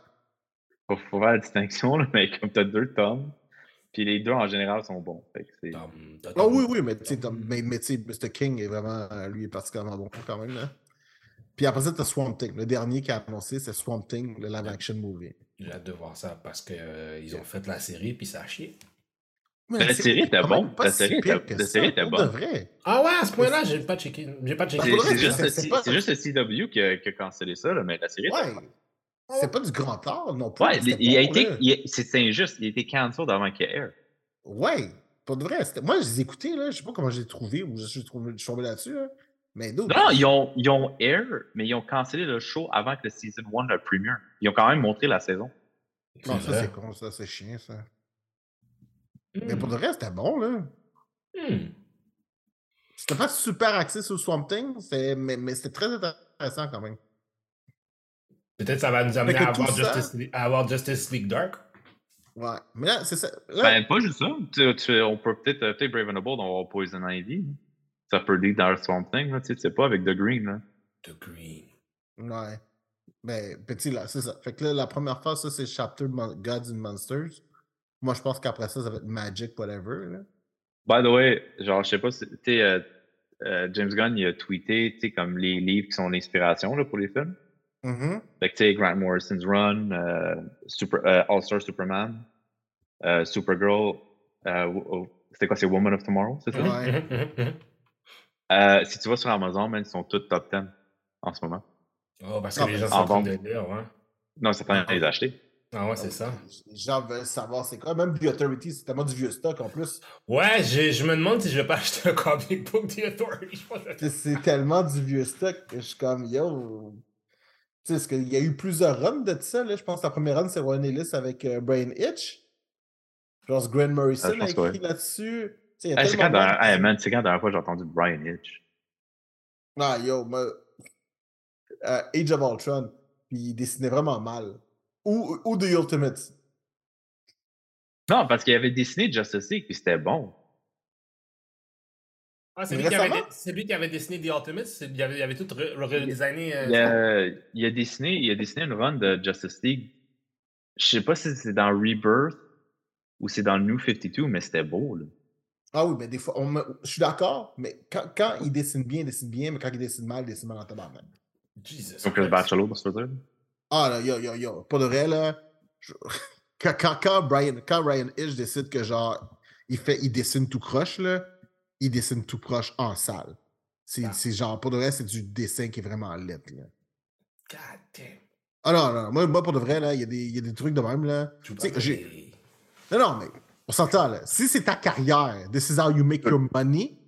Faut, faut faire la distinction, là, mais comme t'as deux Tom, puis les deux en général sont bons. Fait que c'est... Tom- Oh oui, oui, mais tu sais, Tom- mais, mais tu sais, Mr. King est vraiment, euh, lui, est particulièrement bon quand même. Là. Puis après ça, t'as Swamp Thing. Le dernier qui a annoncé, c'est Swamp Thing, le live action movie. J'ai hâte de voir ça parce que euh, ils ont fait la série, puis ça a chié. Mais la série était bonne. La série était- bonne. de vrai. Ah ouais, à ce point-là, j'ai pas checké. J'ai pas checké. C'est, juste, le CW qui a, cancellé ça, là, mais la série était bonne. C'est pas du grand art non plus. Ouais, il, a été, là. il a- c'est, injuste. Il a été cancelled avant qu'il air. Ouais, pour de vrai. c'était- Moi, je les ai écoutés, là. Je sais pas comment je les ai trouvés ou je suis trouvé- je suis tombé là-dessus. là. Mais d'autres. Non, ils ont, ils ont air, mais ils ont cancellé le show avant que le season 1 le premiere. Ils ont quand même montré la saison. Non, ça, c'est con, ça, c'est chiant, ça. Mais Hmm. pour de vrai, c'était bon, là. Hmm. C'était pas super axé sur Swamp Thing, c'est- mais, mais c'était très intéressant quand même. Peut-être ça va nous amener à avoir, ça- Justice, League- à avoir Justice League Dark. Ouais. Mais là, c'est ça. Là, Ben, pas juste ça. Tu- tu- on peut peut-être, peut-être Brave and the Bold, on va avoir Poison Ivy. Ça peut lead dans Swamp Thing, là, tu sais, pas, avec The Green. Là. The Green. Ouais. Mais petit, là, c'est ça. Fait que là, la première fois, ça, c'est Chapter Gods and Monsters. Moi, je pense qu'après ça, ça va être Magic, whatever. Là. By the way, genre, je sais pas si, tu sais, euh, euh, James Gunn, il a tweeté, tu sais, comme les livres qui sont l'inspiration, là, pour les films. Mhm. Fait que, tu sais, Grant Morrison's Run, euh, Super, euh, All-Star Superman, euh, Supergirl, euh, oh, c'était quoi, c'est Woman of Tomorrow, c'est ça? Ouais. Si tu vas sur Amazon, man, ils sont tous top 10 en ce moment. Oh, parce que Ah, les ben, gens en sont en train vente. de lire, ouais. Non, c'est pas de les acheter. Ah ouais, c'est ça. Les gens veulent savoir c'est quoi. Même The Authority, c'est tellement du vieux stock en plus. Ouais, je, je me demande si je vais pas acheter un comic book The Authority. C'est- tellement du vieux stock que je suis comme, yo. Tu sais, parce qu'il y a eu plusieurs runs de ça. Là. Je pense que la première run, c'est Ryan Ellis avec euh, Brian Hitch. Je pense que Grant Morrison Ah, a écrit là-dessus. Tu sais, il y a Hey, c'est quand, dans- hey, quand la dernière fois j'ai entendu Brian Hitch? Ah, yo, moi, euh, Age of Ultron, puis il dessinait vraiment mal. Ou, ou The Ultimates. Non, parce qu'il avait dessiné Justice League, puis c'était bon. Ah, c'est lui, qui avait récemment? dé- c'est lui qui avait dessiné The Ultimates. c'est- Il avait, il avait tout re- redesigné. euh, Il a, il a dessiné, il a dessiné une run de Justice League. Je sais pas si c'est dans Rebirth ou c'est dans New 52, mais c'était beau, là. Ah oui, mais des fois, on me- je suis d'accord, mais quand, quand il dessine bien, il dessine bien, mais quand il dessine mal, il dessine mal en tabarnak. Jesus. Chris Christ. Bachelor, se dire. Ah là, yo, yo, yo, pas de vrai, là. je- Quand, quand, quand Brian, quand Ryan Hitch décide que, genre, il, fait, il dessine tout croche, là, il dessine tout croche en salle. C'est Ah. c'est genre, pour de vrai, c'est du dessin qui est vraiment lettre, là. God damn. Ah non, non, moi, moi, pour de vrai, là, il y, a des- il y a des trucs de même, là. J'ai- Non, non, mais on s'entend, là. Si c'est ta carrière, this is how you make your money,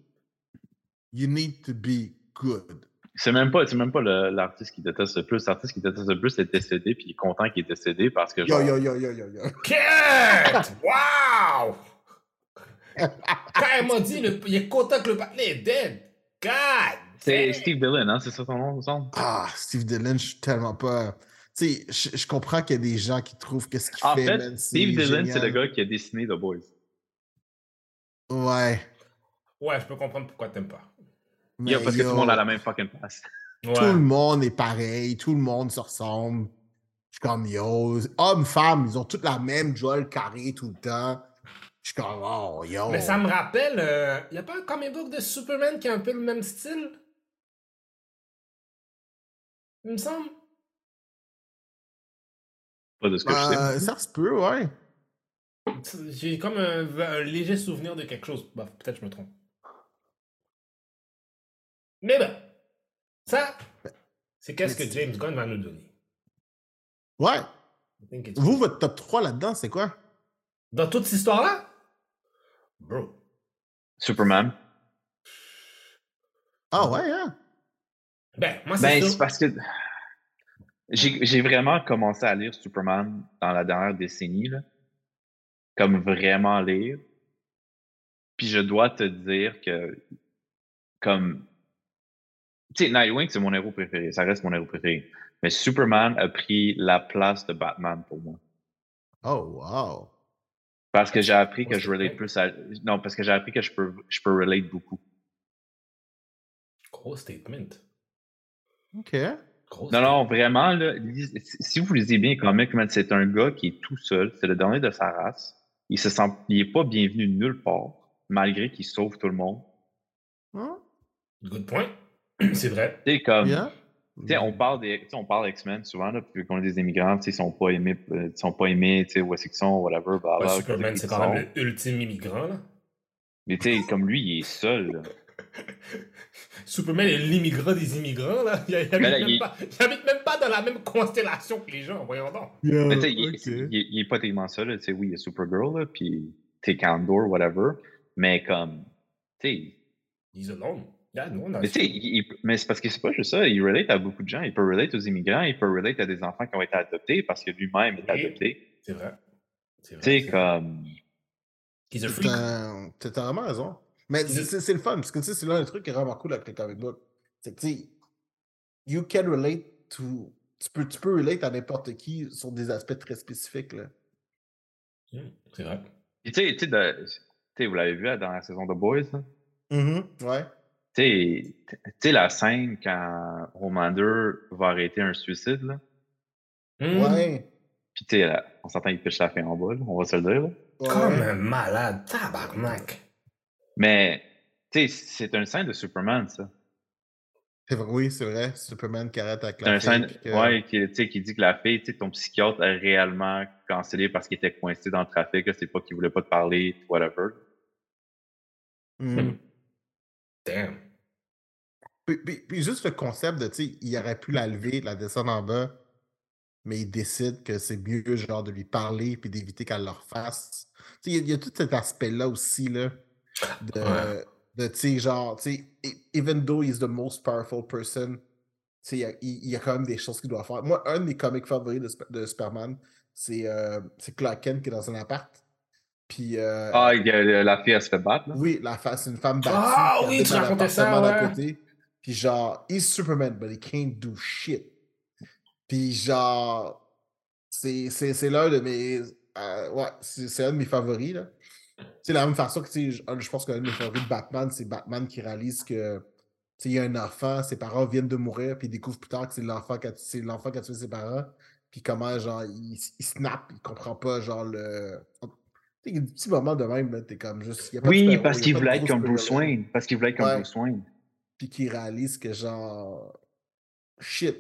you need to be good. C'est même pas, c'est même pas l'artiste qui déteste le plus. L'artiste qui déteste le plus est décédé, puis il est content qu'il est décédé parce que Yo, genre, yo, yo, yo, yo, yo. Kurt! Wow! Quand elle m'a dit, le, il est content que le partenaire est dead. God! c'est. Steve Dillon, hein, c'est ça son nom, il me semble? Ah, Steve Dillon, je suis tellement pas. Tu sais, je, je comprends qu'il y a des gens qui trouvent que ce qu'il En fait, fait, man, Steve Dillon, c'est le gars qui a dessiné The Boys. Ouais. Ouais, je peux comprendre pourquoi t'aimes pas. Yo, parce que tout le monde a la même fucking place. Ouais. Tout le monde est pareil, tout le monde se ressemble. Je suis comme yo. Hommes, femmes, ils ont toutes la même joie carré tout le temps. Je suis comme, oh, yo. Mais ça me rappelle, il n'y a pas un comic book de Superman qui a un peu le même style? Il me semble. Pas de ce que je sais. Euh, ça se peut, ouais. J'ai comme un, un léger souvenir de quelque chose. Bah, peut-être je me trompe. Mais ben, ça, c'est qu'est-ce que James Gunn va nous donner? Ouais. Vous, votre top 3 là-dedans, c'est quoi? Dans toute cette histoire-là? Bro. Superman. Ah ouais, hein? Ben, moi, c'est Ben, parce que j'ai j'ai vraiment commencé à lire Superman dans la dernière décennie, là. Comme vraiment lire. Puis je dois te dire que, comme. Tu sais, Nightwing, c'est mon héros préféré. Ça reste mon héros préféré. Mais Superman a pris la place de Batman pour moi. Oh, wow. Parce que j'ai appris que je relate plus à. Non, parce que j'ai appris que je peux, je peux relate beaucoup. Gros statement. OK. Gros Non, non, vraiment, là, si vous lisez bien quand même, c'est un gars qui est tout seul, c'est le dernier de sa race. Il se sent, il est pas bienvenu nulle part, malgré qu'il sauve tout le monde. Hein? Good point. c'est vrai. Tu sais, comme, Yeah. tu sais, on parle des, tu sais, on parle X-Men souvent, là, puis qu'on est des immigrants, tu sais, ils sont pas aimés, euh, ils sont pas aimés, tu sais, où est-ce qu'ils sont, whatever, blah, Ouais, Superman, c'est quand même sont. le ultime immigrant, là. Mais tu sais, comme lui, il est seul, là. Superman est l'immigrant des immigrants, là. Il, habite là, même il- pas, il habite même pas dans la même constellation que les gens, voyons donc. Yeah, Mais tu sais, il, est- il est- il est pas tellement seul, là, tu sais, oui, il y a Supergirl, là, puis tu sais, Candor, whatever, mais comme, tu sais, He's alone. Yeah, Mais tu sais, c'est parce que c'est pas juste ça. Il relate à beaucoup de gens. Il peut relate aux immigrants. Il peut relate à des enfants qui ont été adoptés parce que lui-même est adopté. C'est vrai. C'est vrai. Tu sais, comme. T'as vraiment raison. Mais c'est le fun, parce que tu sais, c'est l'un des trucs qui est vraiment cool avec les comic books. C'est que tu sais, you can relate to. Tu peux, tu peux relate à n'importe qui sur des aspects très spécifiques. Là. Hmm, C'est vrai. Tu sais, vous l'avez vu là, dans la saison de Boys. là? Mm-hmm. Ouais. Tu sais, la scène quand Homelander va arrêter un suicide. Là? Hmm, Ouais. Puis tu sais, là, on s'entend, il pitch la fin en bas. là, on va se le dire. là. ouais. Comme un malade. Tabarnak. Mais tu sais, c'est une scène de Superman, ça. C'est vrai, oui, c'est vrai. Superman qui arrête avec C'est la un fille, que- ouais, qui, qui dit que la fille, tu sais, ton psychiatre a réellement cancellé parce qu'il était coincé dans le trafic, c'est pas qu'il voulait pas te parler, whatever. Mhm. Damn. Puis, puis- puis juste le concept de, tu sais, il aurait pu la lever, la descendre en bas, mais il décide que c'est mieux, genre, de lui parler puis d'éviter qu'elle le refasse. Tu sais, il y, a- il y a tout cet aspect-là aussi, là, de, Ouais. de tu sais, genre, tu sais, e- even though he's the most powerful person, tu sais, il y a- il, y a quand même des choses qu'il doit faire. Moi, un de mes comics favoris de, de Superman, c'est euh, Clark Kent qui est dans un appart. Puis, euh, Ah, il y a- la fille, elle se fait battre, là. oui, la face, une femme battue. Ah oui, tu racontais ça, ouais. côté. Puis genre, he's Superman, but he can't do shit. Puis genre, c'est c'est- c'est l'un de mes. euh, ouais, c'est c'est un de mes favoris, là. C'est la même façon que, je, pense qu'un de mes favoris de Batman, c'est Batman qui réalise que, tu sais, il y a un enfant, ses parents viennent de mourir, puis il découvre plus tard que c'est l'enfant qui a, c'est l'enfant qui a tué ses parents. Puis comment, genre, il, il snap, il comprend pas, genre, le. Tu sais, il y a des petits moments de même, t'es comme juste. y a pas de Oui, parce qu'il voulait être comme Bruce Wayne. Parce qu'il voulait être comme Ouais. Bruce Wayne. puis qui réalise que genre shit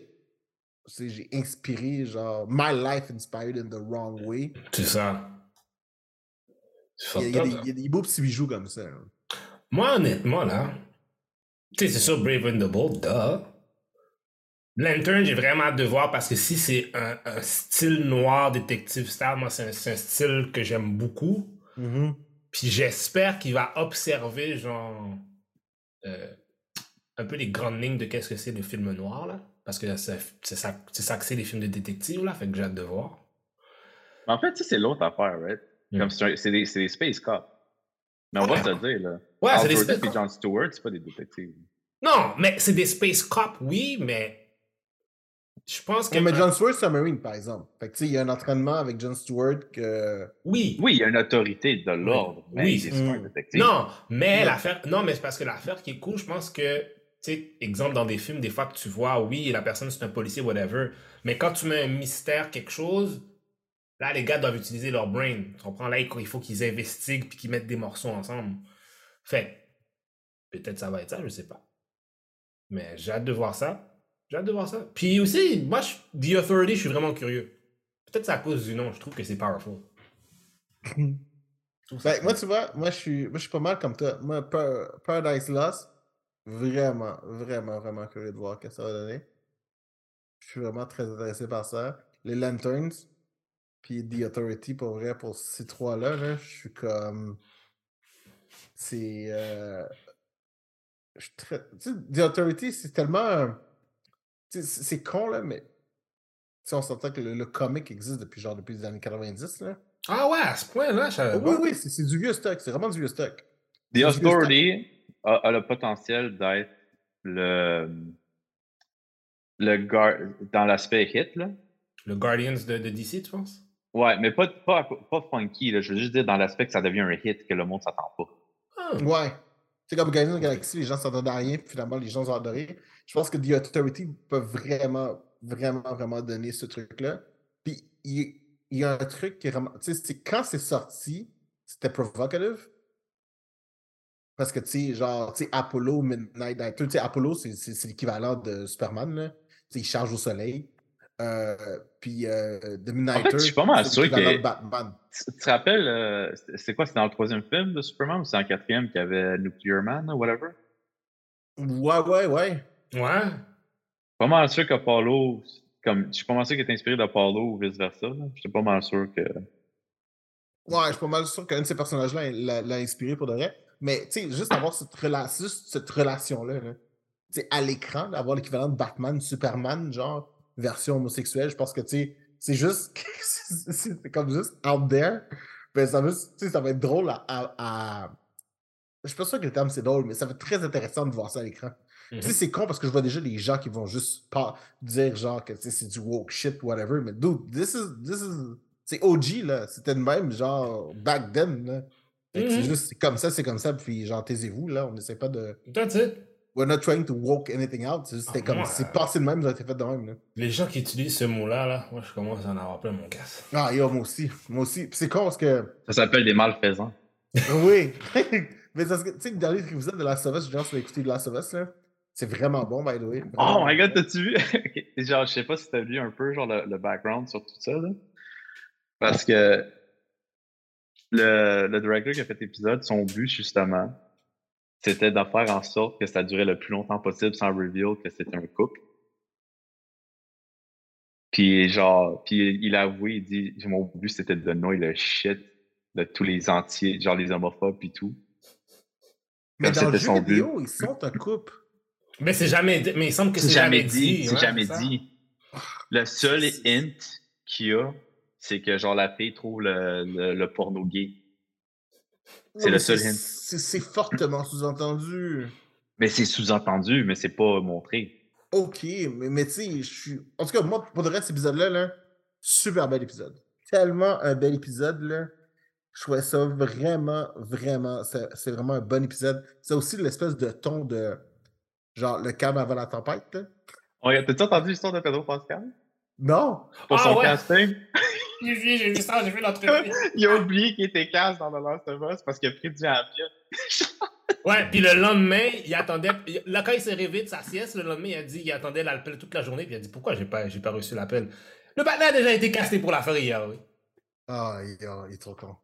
c'est j'ai inspiré genre my life inspired in the wrong way C'est ça. C'est il y, a, il y a fucked des, il y a des beaux petits bijoux comme ça hein. Moi, honnêtement, là, tu sais, c'est sûr, Brave and the Bold, duh. Lantern, j'ai vraiment hâte de voir parce que si c'est un, un style noir détective style, moi, c'est un, style que j'aime beaucoup. Puis j'espère qu'il va observer, genre, euh, un peu les grandes lignes de qu'est-ce que c'est le film noir, là. Parce que c'est ça, que c'est les films de détective, là. Fait que j'ai hâte de voir. En fait, ça, c'est l'autre affaire, right? Mm. Comme c'est un- c'est des, c'est des space cops. Mais on va le dire, là. Ouais, c'est des space et John Stewart, c'est pas des détectives. Non, mais c'est des space cops, oui, mais je pense que. Ouais, mais John Stewart c'est un marine par exemple fait que tu sais il y a un entraînement avec John Stewart que Oui. Oui, il y a une autorité de l'ordre, mais Oui, c'est un Mm. détective. Non, mais Ouais. l'affaire. Non, mais c'est parce que l'affaire qui est cool, je pense que, tu sais, exemple dans des films, des fois que tu vois, oui, la personne c'est un policier, whatever, mais quand tu mets un mystère, quelque chose, Là, les gars doivent utiliser leur brain. Tu comprends? Là, il faut qu'ils investiguent puis qu'ils mettent des morceaux ensemble. Fait, peut-être ça va être ça, je sais pas. Mais j'ai hâte de voir ça. J'ai hâte de voir ça. Puis aussi, moi, je, The Authority, je suis vraiment curieux. Peut-être c'est à cause du nom. Je trouve que c'est powerful. Ben, moi, tu vois, moi je, suis, moi, je suis pas mal comme toi. Moi, Paradise Lost, vraiment, vraiment, vraiment curieux de voir ce que ça va donner. Je suis vraiment très intéressé par ça. Les Lanterns, puis The Authority, pour vrai, pour ces trois-là, là, je suis comme. C'est. Euh... Très. The Authority, c'est tellement. C'est con, là, mais. Tu on s'entend que le, le, comic existe depuis genre depuis les années 90, là. Ah ouais, à ce point-là, je Oui, oui, c'est du vieux stock. C'est vraiment du vieux stock. The Authority a, a, le potentiel d'être le. le gar... dans l'aspect hit, là. Le Guardians de, de, DC, tu penses? Ouais, mais pas, pas, pas funky. Là. Je veux juste dire dans l'aspect que ça devient un hit, que le monde s'attend pas. Ah. Ouais. C'est comme Guardians of the Galaxy, les gens s'attendent à rien, puis finalement, les gens ont adoré. Je pense que The Authority peut vraiment, vraiment, vraiment donner ce truc-là. Puis il, y a un truc qui est vraiment. Tu sais, quand c'est sorti, c'était provocative. Parce que, tu sais, genre, tu sais, Apollo, Midnight tu sais, Apollo, c'est l'équivalent de Superman, là. Tu sais, il charge au soleil. Euh, puis euh, The En fait, je suis pas mal sûr que. Batman. Tu, te rappelles, euh, c'est quoi, c'est dans le troisième film de Superman ou c'est le quatrième qu'il y avait Nuclear Man ou whatever? Ouais, ouais, ouais. Ouais. Pas mal sûr qu'Apollo, comme, je suis pas mal sûr qu'il est inspiré d'Apollo ou vice-versa. Je suis pas mal sûr que. Ouais, je suis pas mal sûr qu'un de ces personnages-là l'a inspiré pour de vrai. Mais, tu sais, juste avoir cette, rela juste cette relation-là, tu sais, à l'écran, d'avoir l'équivalent de Batman, Superman, genre, version homosexuelle, je pense que, tu sais, c'est juste. c'est comme juste out there. Ben, ça, veut, ça va être drôle à, à, Je suis pas sûr que le terme c'est drôle, mais ça va être très intéressant de voir ça à l'écran. Mm-hmm. c'est con parce que je vois déjà les gens qui vont juste pas dire genre que c'est du woke shit, whatever. Mais dude, this is. This is c'est OG, là. C'était le même, genre, back then, là. C'est mm-hmm. juste, comme ça, c'est comme ça, puis genre, taisez-vous, là. On essaie pas de. That's it. We're not trying to woke anything out. C'était ah, comme, c'est passé de même, ça a été fait de même, là. Les gens qui utilisent ce mot-là, là, moi, je commence à en avoir plein mon casse. Ah, yo, moi aussi. Moi aussi. c'est con parce que. Ça s'appelle des malfaisants. oui. Mais ça, tu sais, le dernier épisode de Last of Us, genre, sur écouter de Last of Us, là. C'est vraiment bon, by the way. Oh my god, t'as-tu vu? genre, je sais pas si t'as vu un peu genre le, background sur tout ça, là. Parce que le, le directeur qui a fait l'épisode, son but, justement, c'était de faire en sorte que ça durait le plus longtemps possible sans reveal que c'était un couple. Puis genre, puis il a avoué, il dit, mon but c'était de noyer le shit de tous les entiers, genre les homophobes et tout. Mais dans le jeu vidéo, ils sont un couple. Mais c'est jamais Mais il semble que c'est jamais, dit. C'est jamais dit. Le seul hint qu'il y a, c'est que genre la fille trouve le, le, porno gay. C'est le seul hint. C'est fortement sous-entendu. Mais c'est sous-entendu, mais c'est pas montré. Ok, mais, mais tu sais, je suis. En tout cas, moi, pour le reste, cet épisode-là, là, super bel épisode. Tellement un bel épisode, là. Je trouvais ça vraiment, vraiment. C'est vraiment un bon épisode. C'est aussi l'espèce de ton de Genre le calme avant la tempête, là. Ouais, t'as-tu entendu l'histoire de Pedro Pascal? Non! Pour ah, son casting? j'ai vu, j'ai vu ça, j'ai vu l'entrevue. il a oublié qu'il était casse dans The Last of Us parce qu'il a pris du avion. ouais, puis le lendemain, il attendait. Là, quand il s'est réveillé de sa sieste, le lendemain, il a dit il attendait l'appel toute la journée, puis il a dit pourquoi j'ai pas, j'ai pas reçu l'appel? Le bâtard a déjà été casté pour la faire hier, oui. Ah, il, il, est trop con.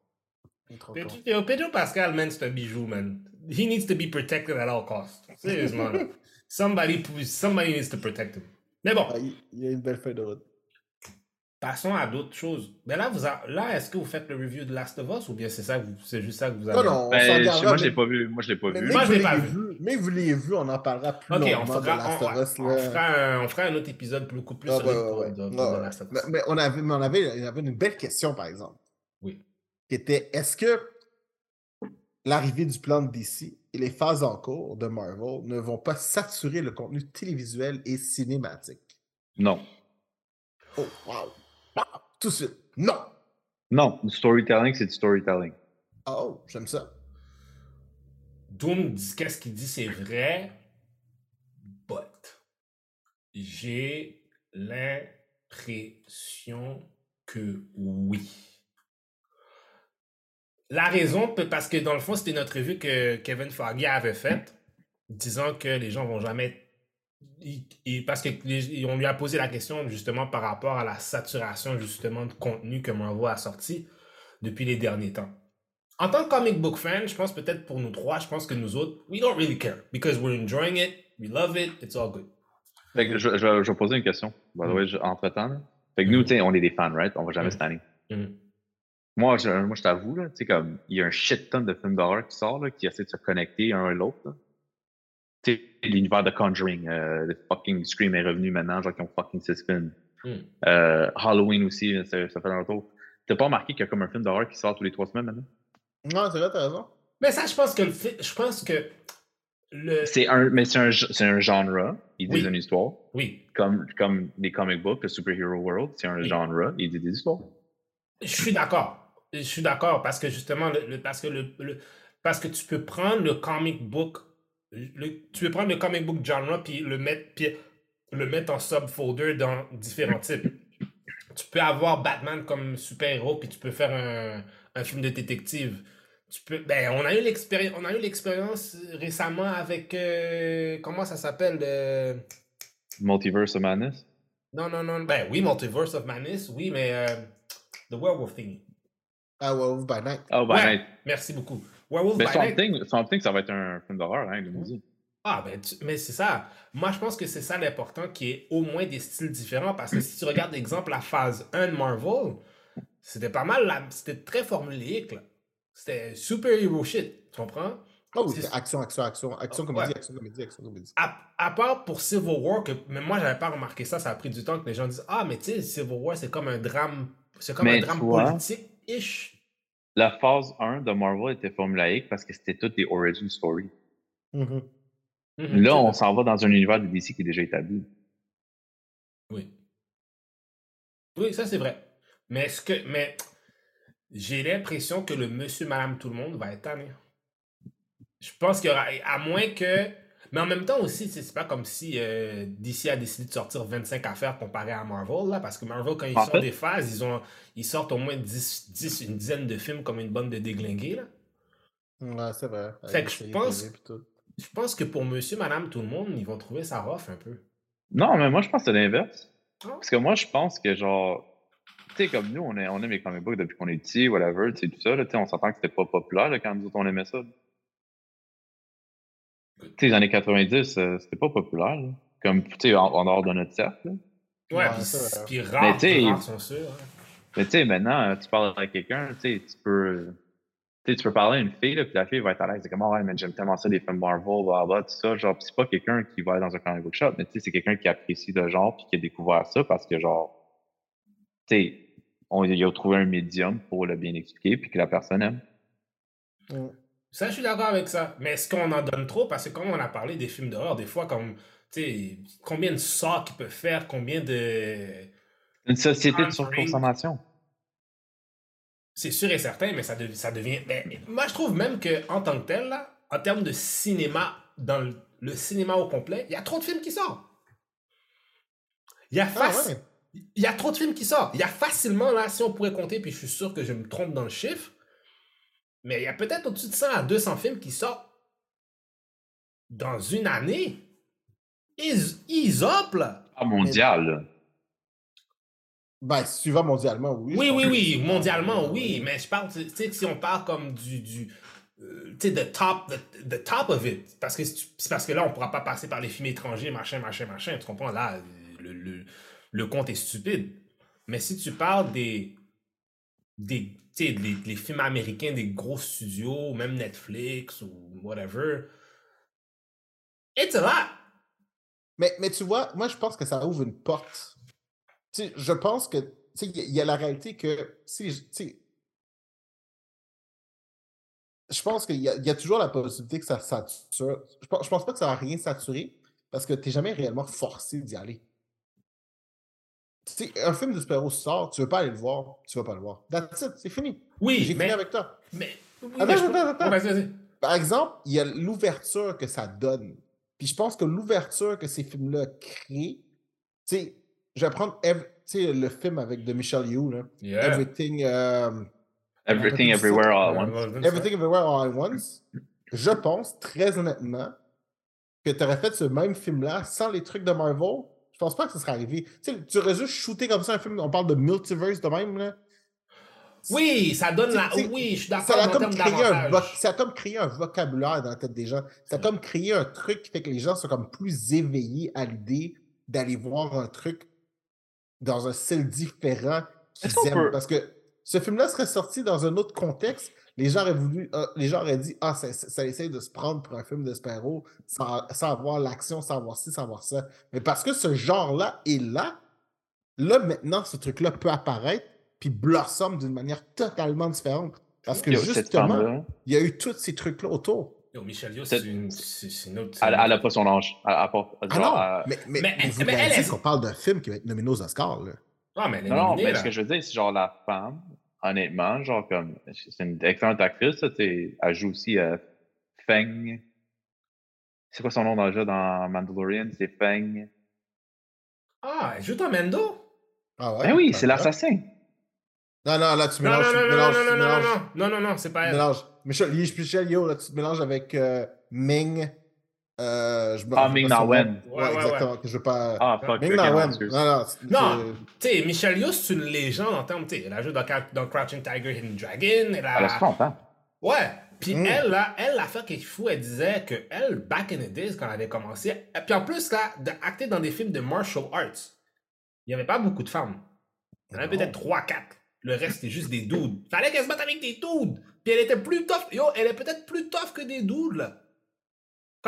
Il est trop Pedro, con. Pedro Pascal, man, c'est un bijou, man. He needs to be protected at all costs. Sérieusement. somebody, somebody needs to protect him. Mais bon. Ah, il y a une belle feuille de route. Passons à d'autres choses. Mais là, vous là est-ce que vous faites le review de Last of Us ou bien c'est ça c'est juste ça que vous avez Non, non, ben, moi, je l'ai pas vu. Moi, je l'ai pas vu. moi, je l'ai pas vu. Mais vous l'avez vu, on en parlera plus okay, longuement on fera, de Last of Us. On, on, fera un, on fera un autre épisode beaucoup plus ah, solide de, de, Last of Us. Mais, mais, on, avait, mais on, avait, on avait une belle question, par exemple. Oui. Qui était, est-ce que l'arrivée du plan de DC et les phases en cours de Marvel ne vont pas saturer le contenu télévisuel et cinématique? Non. Oh, wow. Tout de suite. Non. Non, du storytelling, c'est du storytelling. Oh, j'aime ça. Doom dit qu'est-ce qu'il dit, c'est vrai. But j'ai l'impression que oui. La raison, parce que dans le fond, c'était notre revue que Kevin Foggy avait faite, disant que les gens vont jamais. Parce qu'on lui a posé la question justement par rapport à la saturation justement de contenu que Marvel a sorti depuis les derniers temps. En tant que comic book fan, je pense peut-être pour nous trois, je pense que nous autres, we don't really care because we're enjoying it, we love it, it's all good. je, je, je, vais poser une question, by the way, entre temps. Fait que nous, tu sais, on est des fans, right? On va jamais mm -hmm. Moi, je, moi, je t'avoue, tu sais, comme, il y a un shit ton de films d'horreur qui sort, là, qui essaient de se connecter un à l'autre. Tu sais, l'univers de Conjuring, euh, le fucking Scream est revenu maintenant, genre, qui ont fucking six films. Mm. Euh, Halloween aussi, ça, ça fait un tour. T'as pas remarqué qu'il y a comme un film d'horreur qui sort tous les trois semaines maintenant? Non, c'est vrai, t'as raison. Mais ça, je pense que le je pense que le... C'est un, mais c'est un, c'est un genre. Il dit une histoire. Oui. Comme, comme les comic books, le superhero world, c'est un genre. Il dit des histoires. Je suis d'accord je suis d'accord parce que justement, le, parce, que le, parce que tu peux prendre le comic book, tu peux prendre le comic book genre puis le mettre, puis le mettre en subfolder dans différents types. Tu peux avoir Batman comme super-héros, puis tu peux faire un, un, film de détective. Tu peux, ben, on a eu l'expérience, on a eu l'expérience récemment avec euh, comment ça s'appelle euh? Multiverse of Madness? Non non non, ben oui Multiverse of Madness, oui mais euh, The Werewolf Thing. Ah, Werewolf by Night. Oh, by Night. Merci beaucoup. Werewolf by Night. Something, ça va être un film d'horreur, hein, le Ah, ben, mais c'est ça. Moi, je pense que c'est ça l'important, qu'il y ait au moins des styles différents. Parce que si tu regardes, exemple, la phase 1 de Marvel, c'était pas mal, c'était très formulaïque. C'était super hero shit. Tu comprends? Oh oui, action, action, action, action, comédie, action, comédie, action, comédie. À, à, part pour Civil War, que mais moi, j'avais pas remarqué ça, ça a pris du temps que les gens disent Ah, mais tu sais, Civil War, c'est comme un drame, c'est comme un drame politique la phase 1 de Marvel était formulaïque parce que c'était toutes des origin stories. Mm-hmm. Mm-hmm. Là, on s'en va dans un univers de DC qui est déjà établi. Oui. Oui, ça c'est vrai. Mais ce que. Mais j'ai l'impression que le monsieur, madame, tout le monde va être tanné. Je pense qu'il y aura. À moins que mais en même temps aussi, c'est pas comme si euh, DC a décidé de sortir 25 affaires comparé à Marvel, là, parce que Marvel, quand ils sortent des phases, ils, ont, ils sortent au moins 10, 10, une dizaine de films comme une bande de déglingués. Là. Ouais, c'est vrai. Fait que je pense, je pense que pour monsieur, madame, tout le monde, ils vont trouver ça rough un peu. Non, mais moi, je pense que c'est l'inverse. Ah. Parce que moi, je pense que genre. Tu sais, comme nous, on, est, on aime les comic books depuis qu'on est petit, whatever, tu sais, tout ça. Là, on s'entend que c'était pas populaire là, quand nous autres, on aimait ça. Tu sais, les années 90, euh, c'était pas populaire. Là. Comme, tu sais, en, dehors de notre cercle. Ouais, puis rare, rares sont sûrs. Hein. Mais tu sais, maintenant, tu parles avec quelqu'un, tu sais, tu peux. Tu peux parler à une fille, là, puis la fille va être à l'aise. C'est comme, oh, ouais, mais j'aime tellement ça, les films Marvel, blah, blah, tout ça. Genre, c'est pas quelqu'un qui va aller dans un comic book shop, mais tu sais, c'est quelqu'un qui apprécie le genre, puis qui a découvert ça parce que, genre, tu sais, on il a trouvé un médium pour le bien expliquer, puis que la personne aime. Ça, je suis d'accord avec ça. Mais est-ce qu'on en donne trop? Parce que comme on a parlé des films d'horreur, des fois, comme, tu sais, combien de sorts qu'ils peuvent faire, combien de... Une société de surconsommation. C'est sûr et certain, mais ça, ça devient... Ben, moi, je trouve même qu'en tant que tel, là, en termes de cinéma, dans le, cinéma au complet, il y a trop de films qui sortent. Il y a ah, Il y a trop de films qui sortent. Il y a facilement, là, si on pourrait compter, puis je suis sûr que je me trompe dans le chiffre, mais il y a peut-être au-dessus de 100 à 200 films qui sortent dans une année. Ils, ils là. Ah, mondial. Ben, si tu vas mondialement, oui. Oui, oui, oui, mondialement, oui. Mais je parle, tu sais, si on parle comme du. du euh, tu sais, the top, the, top of it. Parce que c'est parce que là, on ne pourra pas passer par les films étrangers, machin, machin, machin. Tu comprends? Là, le, le, le compte est stupide. Mais si tu parles des. Des les, les, films américains des gros studios, même Netflix ou whatever. It's a lot! Mais, mais tu vois, moi, je pense que ça ouvre une porte. Je pense que, il y, a la réalité que, si, je pense qu'il y, y, a toujours la possibilité que ça sature. Je pense, je pense pas que ça va rien saturer parce que tu n'es jamais réellement forcé d'y aller un film de super-héros sort, tu veux pas aller le voir, tu vas pas le voir. That's it, c'est fini. Oui, J'ai fini avec toi. Mais. attends, attends, attends. Par exemple, il y a l'ouverture que ça donne. Puis je pense que l'ouverture que ces films-là créent, tu sais, je vais prendre ev- tu sais, le film avec de Michel Yeoh, là. Yeah. Everything, euh, Everything, everywhere, all at once. Everything Everywhere All at Once. Je pense, très honnêtement, que tu aurais fait ce même film-là sans les trucs de Marvel. Je pense pas que ça serait arrivé. Tu sais, tu aurais juste shooté comme ça un film, on parle de multiverse de même, là. Oui, ça donne la. Oui, je suis Ça d'accord a, en comme créé un vo- ça a comme créé un vocabulaire dans la tête des gens. Ça a comme créé un truc qui fait que les gens sont comme plus éveillés à l'idée d'aller voir un truc dans un style différent qu'ils Est-ce qu'on aiment. peut- Parce que ce film-là serait sorti dans un autre contexte. Les gens auraient voulu, euh, les gens auraient dit Ah, ça, ça- ça essaye de se prendre pour un film de sans, sans avoir l'action, sans avoir ci, sans avoir ça. Mais parce que ce genre-là est là, là maintenant, ce truc-là peut apparaître puis blossom d'une manière totalement différente. Parce que justement, il y a eu tous ces trucs-là autour. Yo, Michel Yo, C'est- une, une autre. elle, elle a pas son âge. Elle, elle Ah genre, non, elle- mais, mais, mais- mais vous mais elle, qu'on parle d'un film qui va être nominé aux Oscars. Là. Ah, mais elle est Non, mais là. ce que je veux dire, c'est genre la femme, honnêtement, genre comme. C'est une excellente actrice, ça, tu sais, Elle joue aussi euh, Feng. C'est quoi son nom dans le jeu dans Mandalorian? C'est Feng. Ah, elle joue dans Mendo? Ah ouais? Ben oui, Ah, c'est l'assassin. Non, non, là, tu Non, mélanges. non, non, non, mélanges, non, non, non, mélanges, non, non, non, non, c'est pas elle. mélanges. Michel, Michel, Michel Yo, là, tu te mélanges avec euh, Ming. Euh, je me Ah, Ming Na Wen. Ouais, Ouais, ouais, exactement. Que je veux pas. Ah, fuck. Ming Na non, Wen. Non, non. Non, tu sais, Michelle Yeoh, c'est une légende en termes, tu sais, elle a joué dans, dans Crouching Tiger, Hidden Dragon, elle Elle a a... 60 ans. Ouais, puis Mm. elle, là, elle, l'affaire qui est fou, elle disait que elle, back in the days, quand elle avait commencé, et puis en plus, là, d'acter dans des films de martial arts, il n'y avait pas beaucoup de femmes. Il y en avait peut-être 3-4. Le reste, c'était juste des dudes. Fallait qu'elle se batte avec des dudes. Puis elle était plus tough. Yo, elle est peut-être plus tough que des dudes, là.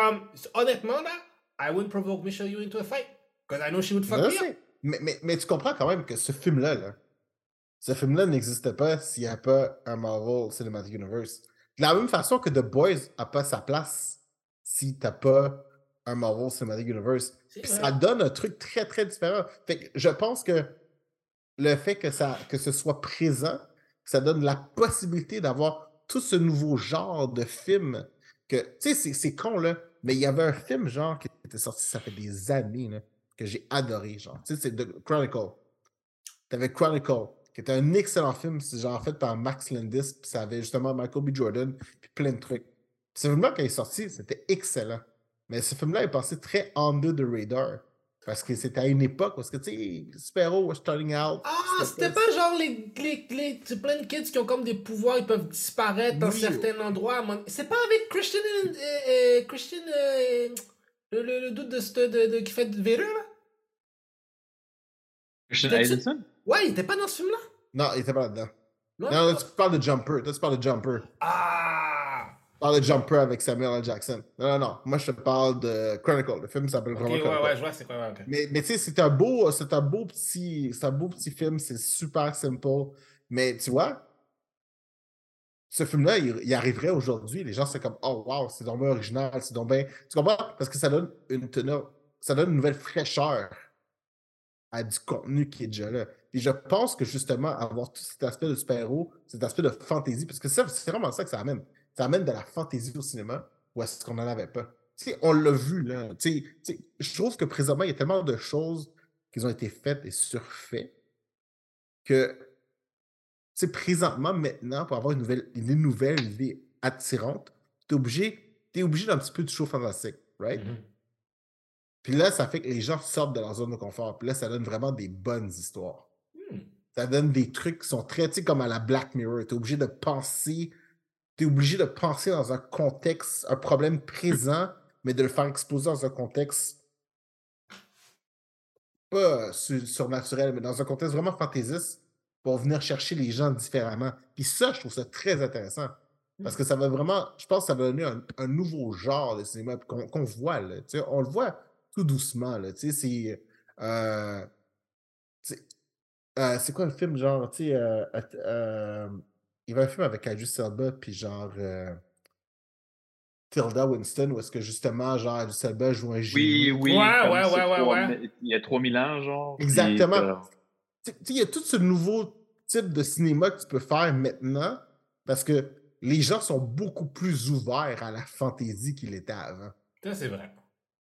Comme, honnêtement, là, I wouldn't provoke Michelle Yeoh into a fight. Because I know she would fuck me up. Mais, mais, mais tu comprends quand même que ce film-là, là, ce film-là n'existe pas s'il n'y a pas un Marvel Cinematic Universe. De la même façon que The Boys n'a pas sa place si tu n'as pas un Marvel Cinematic Universe. Ça donne un truc très, très différent. Fait que je pense que le fait que, ça, que ce soit présent, ça donne la possibilité d'avoir tout ce nouveau genre de film que, tu sais, c'est con, là, mais il y avait un film, genre, qui était sorti, ça fait des années, là, que j'ai adoré, genre. Tu sais, c'est The Chronicle. T'avais Chronicle, qui était un excellent film, genre fait par Max Landis, puis ça avait justement Michael B. Jordan, puis plein de trucs. Puis ce film-là, quand il est sorti, c'était excellent. Mais ce film-là est passé très under the radar. Parce que c'était à une époque où, tu sais, super-héros were starting out. Ah, c'était pas genre les, les, les, c'est plein de kids qui ont comme des pouvoirs, ils peuvent disparaître dans certains endroits. C'est pas avec Christian, euh, Christian, euh, le, le, le doute de, ce- de, de- qui fait de Vader, là? Christian Adelson? Ouais, il était pas dans ce film-là? Non, il était pas là-dedans. Non? Non, là, tu parles de Jumper. Toi, tu parles de Jumper. Ah! Tu parles de Jumper avec Samuel L. Jackson. Non, non, non. Moi, je te parle de Chronicle. Le film s'appelle Ok, vraiment ouais, Chronicle. ouais, je vois c'est quoi, ouais, ok. Mais, mais tu sais, c'est un beau, c'est un beau petit, c'est un beau petit film, c'est super simple. Mais tu vois, ce film-là, il, il arriverait aujourd'hui, les gens seraient comme, oh wow, c'est donc bien original, c'est donc bien. Tu comprends? Parce que ça donne une teneur, ça donne une nouvelle fraîcheur à du contenu qui est déjà là. Et je pense que justement, avoir tout cet aspect de super-héros, cet aspect de fantasy, parce que ça, c'est vraiment ça que ça amène. Ça amène de la fantasy au cinéma, ou est-ce qu'on n'en avait pas? On l'a vu, là. Je trouve que présentement, il y a tellement de choses qui ont été faites et surfaites que, présentement, maintenant, pour avoir une nouvelle, une nouvelle idée attirante, tu es obligé, t'es obligé d'un petit peu de show fantastique, right? Mhm. Puis là, ça fait que les gens sortent de leur zone de confort. Puis là, ça donne vraiment des bonnes histoires. Hmm. Ça donne des trucs qui sont très, tu sais, comme à la Black Mirror. Tu es obligé de penser, tu obligé de penser dans un contexte, un problème présent, mais de le faire exploser dans un contexte pas su- surnaturel, mais dans un contexte vraiment fantaisiste pour venir chercher les gens différemment. Puis ça, je trouve ça très intéressant. Parce que ça va vraiment, je pense que ça va donner un, nouveau genre de cinéma qu'on qu'on voit. Là, on le voit tout doucement. C'est. euh, euh, c'est quoi le film, genre, tu sais, euh, euh, il y avait un film avec Idris Elba, puis genre, euh, Tilda Winston, où est-ce que justement, genre, Idris Elba joue un génie. Oui, oui. Ouais, ouais, ouais, ouais, trois- ouais. Il y a 3000 ans, genre. puis, Exactement. euh, Tu sais, il y a tout ce nouveau type de cinéma que tu peux faire maintenant, parce que les gens sont beaucoup plus ouverts à la fantaisie qu'ils l'étaient avant. Ça, c'est vrai.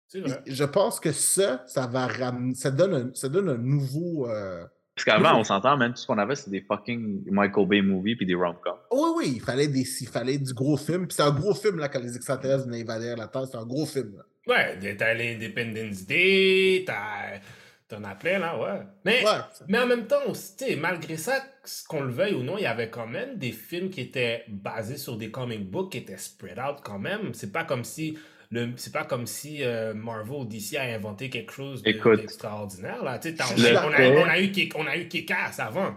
C'est vrai. Je pense que ça, ça va ramener. Ça donne un, ça donne un nouveau. euh, Parce qu'avant, on s'entend, même tout ce qu'on avait, c'était des fucking Michael Bay movies puis des rom-coms. Oui, oui, il fallait, des, il fallait du gros film. Puis c'est un gros film là, quand les extraterrestres venaient invader la Terre. C'est un gros film. Là. Ouais, t'as l'Independence Day, t'as. T'en as plein, là, ouais. Mais, Ouais. mais en même temps, aussi, tu sais, malgré ça, qu'on le veuille ou non, il y avait quand même des films qui étaient basés sur des comic books qui étaient spread out quand même. C'est pas comme si. Le C'est pas comme si euh, Marvel ou DC a inventé quelque chose de- d'extraordinaire. là. Tu sais, t'as- Je on, a, on, a, a eu on a eu Kick-Ass avant.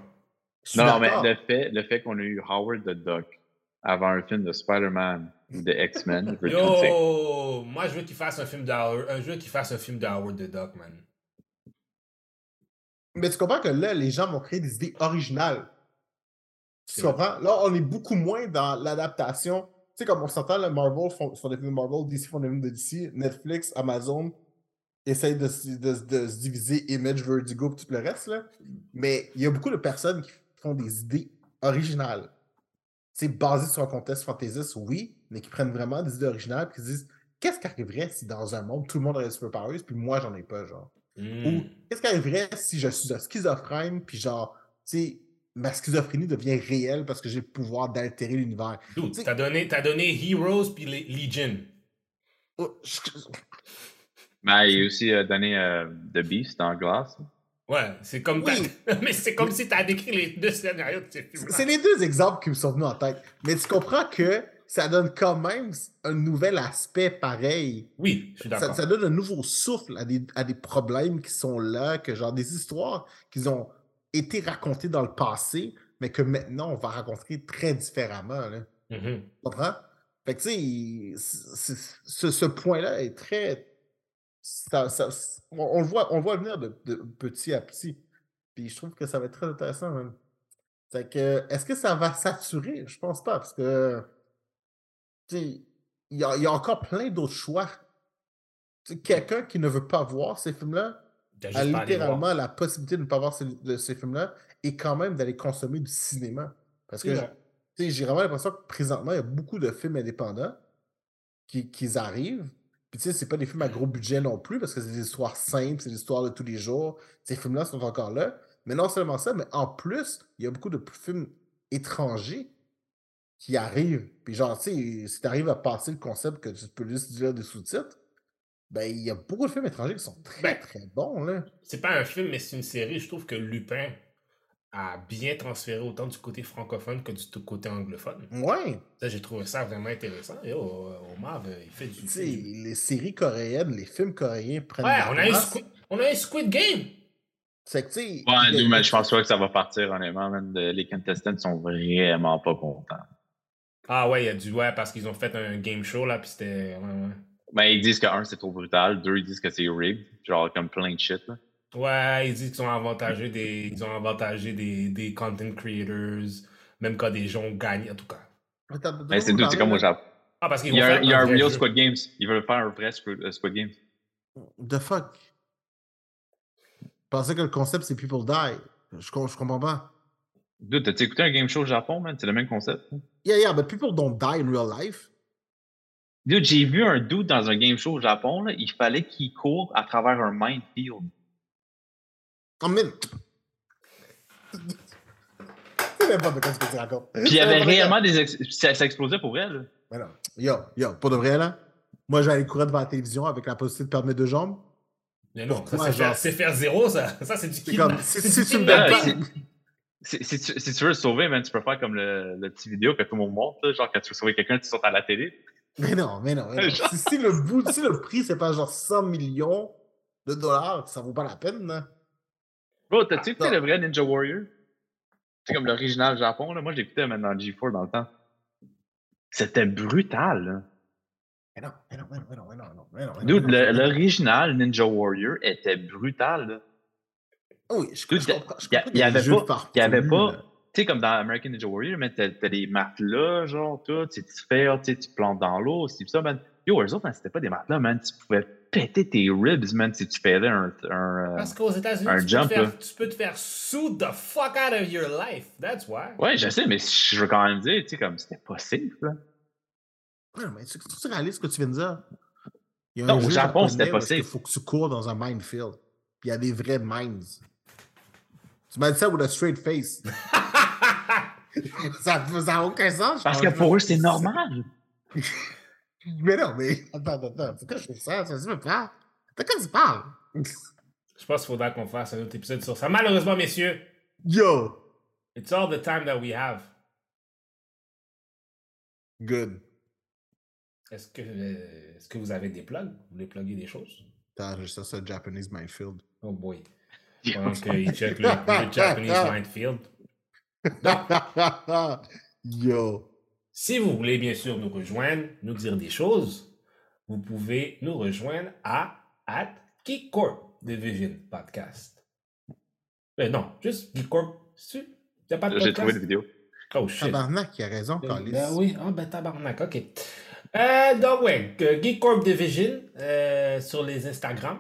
Non, non, mais le fait, le fait qu'on ait eu Howard the Duck avant un film de Spider-Man ou de X-Men, Yo, moi je veux qu'il fasse un film de Howard, euh, je veux qu'il fasse un film de Howard the Duck, man. Mais tu comprends que là, les gens vont créer des idées originales. Tu comprends? Là, on est beaucoup moins dans l'adaptation. Tu sais, comme on s'entend, le Marvel font, font des films de Marvel, DC font des films de DC, Netflix, Amazon essayent de, se- de, de se diviser Image, Vertigo et tout le reste. Là. Mais il y a beaucoup de personnes qui font des idées originales. C'est basé sur un contexte fantaisiste, oui, mais qui prennent vraiment des idées originales et qui se disent qu'est-ce qui arriverait si dans un monde tout le monde aurait des superpowers puis moi j'en ai pas, genre? Hmm. Ou qu'est-ce qui arriverait si je suis un schizophrène, puis genre, tu sais, ma schizophrénie devient réelle parce que j'ai le pouvoir d'altérer l'univers. Tu t'as donné, t'as donné Heroes puis Le- Legion. Oh, je- Mais il a aussi euh, donné euh, The Beast en glace. Ouais, c'est comme Oui. mais c'est comme si t'as décrit les deux scénarios de ces films. C'est les deux exemples qui me sont venus en tête. Mais tu comprends que ça donne quand même un nouvel aspect pareil. Oui, je suis Ça, d'accord. ça donne un nouveau souffle à des, à des problèmes qui sont là, que genre des histoires qui ont été racontées dans le passé, mais que maintenant on va raconter très différemment. Là. Mhm. Tu comprends? Fait que, tu sais, ce, ce point-là est très. ça- ça- on, le voit, on voit venir de, de petit à petit. Puis je trouve que ça va être très intéressant, même. Fait que, est-ce que ça va saturer? Je pense pas, parce que. Tu sais, il y a, y a encore plein d'autres choix. Quelqu'un qui ne veut pas voir ces films-là a littéralement la possibilité de ne pas voir ces, films-là et quand même d'aller consommer du cinéma. Parce que vrai. tu sais, j'ai vraiment l'impression que présentement, il y a beaucoup de films indépendants qui, qui arrivent. Puis tu sais, c'est pas des films à gros budget non plus, parce que c'est des histoires simples, c'est des histoires de tous les jours. Ces films-là sont encore là. Mais non seulement ça, mais en plus, il y a beaucoup de films étrangers qui arrivent. Puis genre, tu sais, si tu arrives à passer le concept que tu peux juste lire des sous-titres, ben il y a beaucoup de films étrangers qui sont très, Ben, très bons, là. C'est pas un film, mais c'est une série. Je trouve que Lupin a bien transféré autant du côté francophone que du tout côté anglophone. Ouais. Ça, j'ai trouvé ça vraiment intéressant. Et oh, Omar, euh, il fait du. Tu sais, les séries coréennes, les films coréens prennent Ouais, on a, eu place. Squid, on a eu Squid Game. C'est que, tu sais, Ouais, mais je pense pas que ça va partir, honnêtement. man. De- Les contestants sont vraiment pas contents. Ah ouais, il y a du ouais parce qu'ils ont fait un game show là, puis c'était. ouais, ouais. Ben, ils disent que un, c'est trop brutal. Deux, ils disent que c'est rigged. Genre, comme plein de shit, là. Ouais, ils disent qu'ils ont avantagé des, ils ont avantagé des, des content creators, même quand des gens gagné, en tout cas. Mais c'est attends, dude, c'est comme là. j'ai- Ah, parce qu'ils Il y vont a, faire il y a un vrai real jeu. Squid Games. Ils veulent faire un vrai Squid, euh, Games. The fuck? Je pensais que le concept, c'est People Die. Je, com- je comprends pas. Dude, t'as-tu écouté un game show au Japon, man? C'est le même concept. Yeah, yeah, but people don't die in real life. Dude, j'ai vu un dude dans un game show au Japon, là, il fallait qu'il court à travers un minefield. En même pas de quoi tu racontes. Puis il y avait réellement des. ex- Ça, ça explosait pour elle. là. Mais non. Yo, yo, pour de vrai, là. Moi, j'allais courir devant la télévision avec la possibilité de perdre mes deux jambes. Mais non, ça, c'est faire, genre? c'est faire zéro, ça. Ça, c'est du C'est comme, si, C'est si du tu me donnes kidnapping. pas. Si, si tu, si tu veux le sauver, man, tu peux faire comme le, le petit vidéo que tout le monde montre, là, genre quand tu veux sauver quelqu'un, tu sautes à la télé. Mais non, mais non. mais non. Genre. si, si le bout, si le prix, c'est pas genre 100 millions de dollars, ça vaut pas la peine, là. Bro, t'as-tu écouté le vrai Ninja Warrior? C'est comme l'original Japon, là. Moi, j'écoutais maintenant dans G4 dans le temps. C'était brutal, là. Mais non, mais non, mais non, mais non, mais non, mais non, Dude, l'original Ninja Warrior était brutal, là. Ah Oui, je, Dude, je comprends. avait Il y avait pas. Tu sais, comme dans American Ninja Warrior, mais t'as des matelas, genre, tout. Tu sais, tu fais, tu sais, tu plantes dans l'eau, c'est ça, man. Yo, eux autres, c'était pas des matelas, man. Tu pouvais péter tes ribs, man, si tu faisais un. un euh, Parce qu'aux États-Unis, un tu, peux te faire- tu peux te faire sue the fuck out of your life. That's why. Ouais, je sais, mais je veux quand même dire, tu sais, comme c'était pas safe, là. Ouais, mais tu, tu réalises ce que tu viens de dire? Il y a Non, un au Japon, c'était possible. faut que tu cours dans un minefield. Puis il y a des vrais mines. Tu m'as dit ça with a straight face. ça n'a aucun sens. je Parce que pour eux, c'est normal. Mais non, mais attends, attends, attends. Pourquoi je fais ça? Ça se fait pas. De quoi tu parles? Je pense qu'il faudra qu'on fasse un autre épisode sur ça. Malheureusement, messieurs, Yo! it's all the time that we have. Good. Est-ce que, euh, est-ce que vous avez des plugs? Vous voulez plugger des choses? T'as enregistré ça Japanese Minefield. Oh boy. Pendant qu'il check le, le Japanese Minefield. Yo! Si vous voulez bien sûr nous rejoindre, nous dire des choses, vous pouvez nous rejoindre à at Geekcorp Division Podcast. Euh, non, juste Geekcorp. J'ai trouvé podcast? une vidéo. Oh shit. Tabarnak, il a raison, Euh, Calis. ben oui, ah ben tabarnak, ok. Euh, donc ouais, que Geek Corp Division euh, sur les Instagram.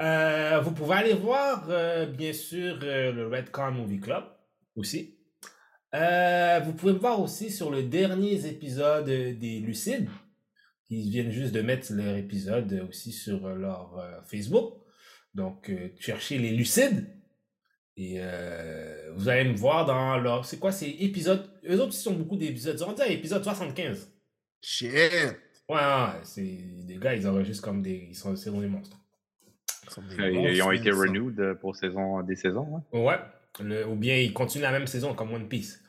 Euh, vous pouvez aller voir euh, bien sûr euh, le Redcon Movie Club aussi. Euh, vous pouvez me voir aussi sur le dernier épisode euh, des Lucides. Ils viennent juste de mettre leur épisode aussi sur euh, leur euh, Facebook. Donc, euh, cherchez les Lucides. Et euh, vous allez me voir dans leur. C'est quoi ces épisodes Eux autres, ils sont beaucoup d'épisodes. Ils sont rendus à l'épisode 75. Shit! Ouais, ouais, c'est des gars, ils enregistrent comme des. Ils sont, des monstres. Ils, sont des Euh, Ils ont monstres, été ça. renewed pour saison, des saisons. hein. Ouais. Le- ou bien ils continuent la même saison comme One Piece.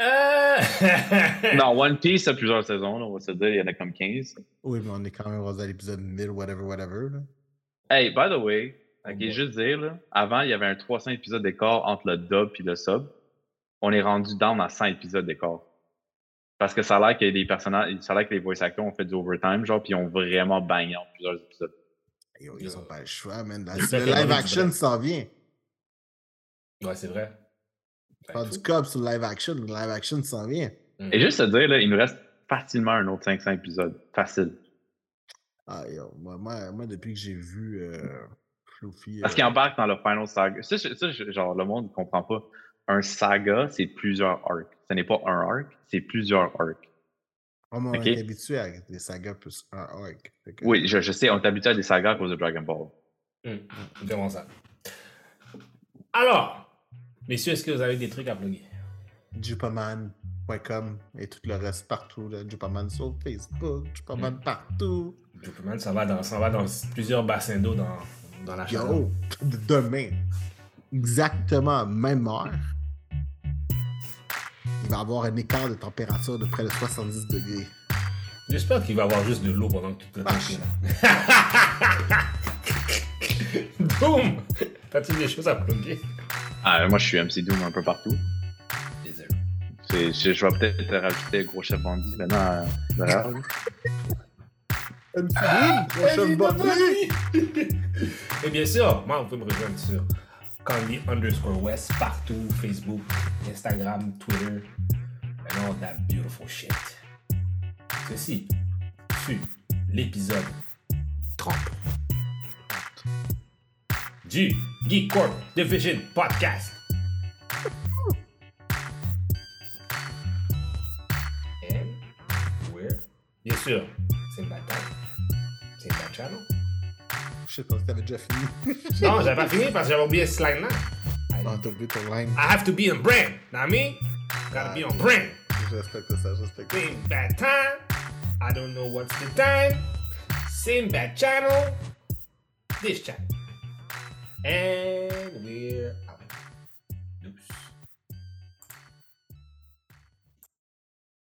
Euh... Non, One Piece a plusieurs saisons, là, on va se dire, il y en a comme 15. Oui, mais on est quand même rendu à l'épisode 1000, whatever, whatever. Là. Hey, by the way, ok, Oh juste dire, là, avant, il y avait un 300 épisodes d'écart entre le dub et le sub. On est rendu down à 100 épisodes d'écart. Parce que ça a l'air que des personnages, ça a l'air que les voice actors ont fait du overtime, genre, puis ils ont vraiment bangé en plusieurs épisodes. Yo, ils ont pas le choix, man. Le live action s'en vient. Ouais, c'est vrai. Pas du cop sur le live action. Le live action s'en vient. Mm. Et juste te dire, là, il nous reste facilement un autre 500 épisodes. Facile. Ah, yo, moi, moi, moi, depuis que j'ai vu euh, Fluffy. Parce euh, qu'il embarque dans le final saga. Ça, genre, le monde ne comprend pas. Un saga, c'est plusieurs arcs. Ce n'est pas un arc, c'est plusieurs arcs. on ok. est habitué à des sagas plus un arc. Que- Oui, je, je sais, on est habitué à des sagas à cause de Dragon Ball. Mm. Vraiment ça. Alors, messieurs, est-ce que vous avez des trucs à plugger? Jupaman.com et tout le reste partout. Là. Jupaman sur Facebook, Jupaman Mm. partout. Superman, ça va dans, ça va dans plusieurs bassins d'eau dans, dans la. Yo, demain, exactement même heure, il va y avoir un écart de température de près de 70 degrés. J'espère qu'il va y avoir juste de l'eau pendant que tout le temps. Ah, Boum! T'as-tu des choses à plugger? Ah, moi, je suis MC Doom un peu partout. Je, je vais peut-être te rajouter Gros Chef Bandit maintenant. euh, derrière, là. prochaine bordée. Et bien sûr, moi, vous pouvez me rejoindre sur Candy underscore West partout, Facebook, Instagram, Twitter, and all that beautiful shit. Ceci fut l'épisode 30 du Geek Corp Division Podcast. And we're, bien sûr, c'est ma time, c'est ma channel. Je sais pas si t'avais déjà fini. Non, j'avais pas fini parce que j'avais oublié ce line-là. Ah, t'as oublié ton line. I have to be on brand. Know what I mean? Gotta be on brand. Je respecte ça, je respecte ça. Same bad time. I don't know what's the time. Same bad channel. This channel. And we're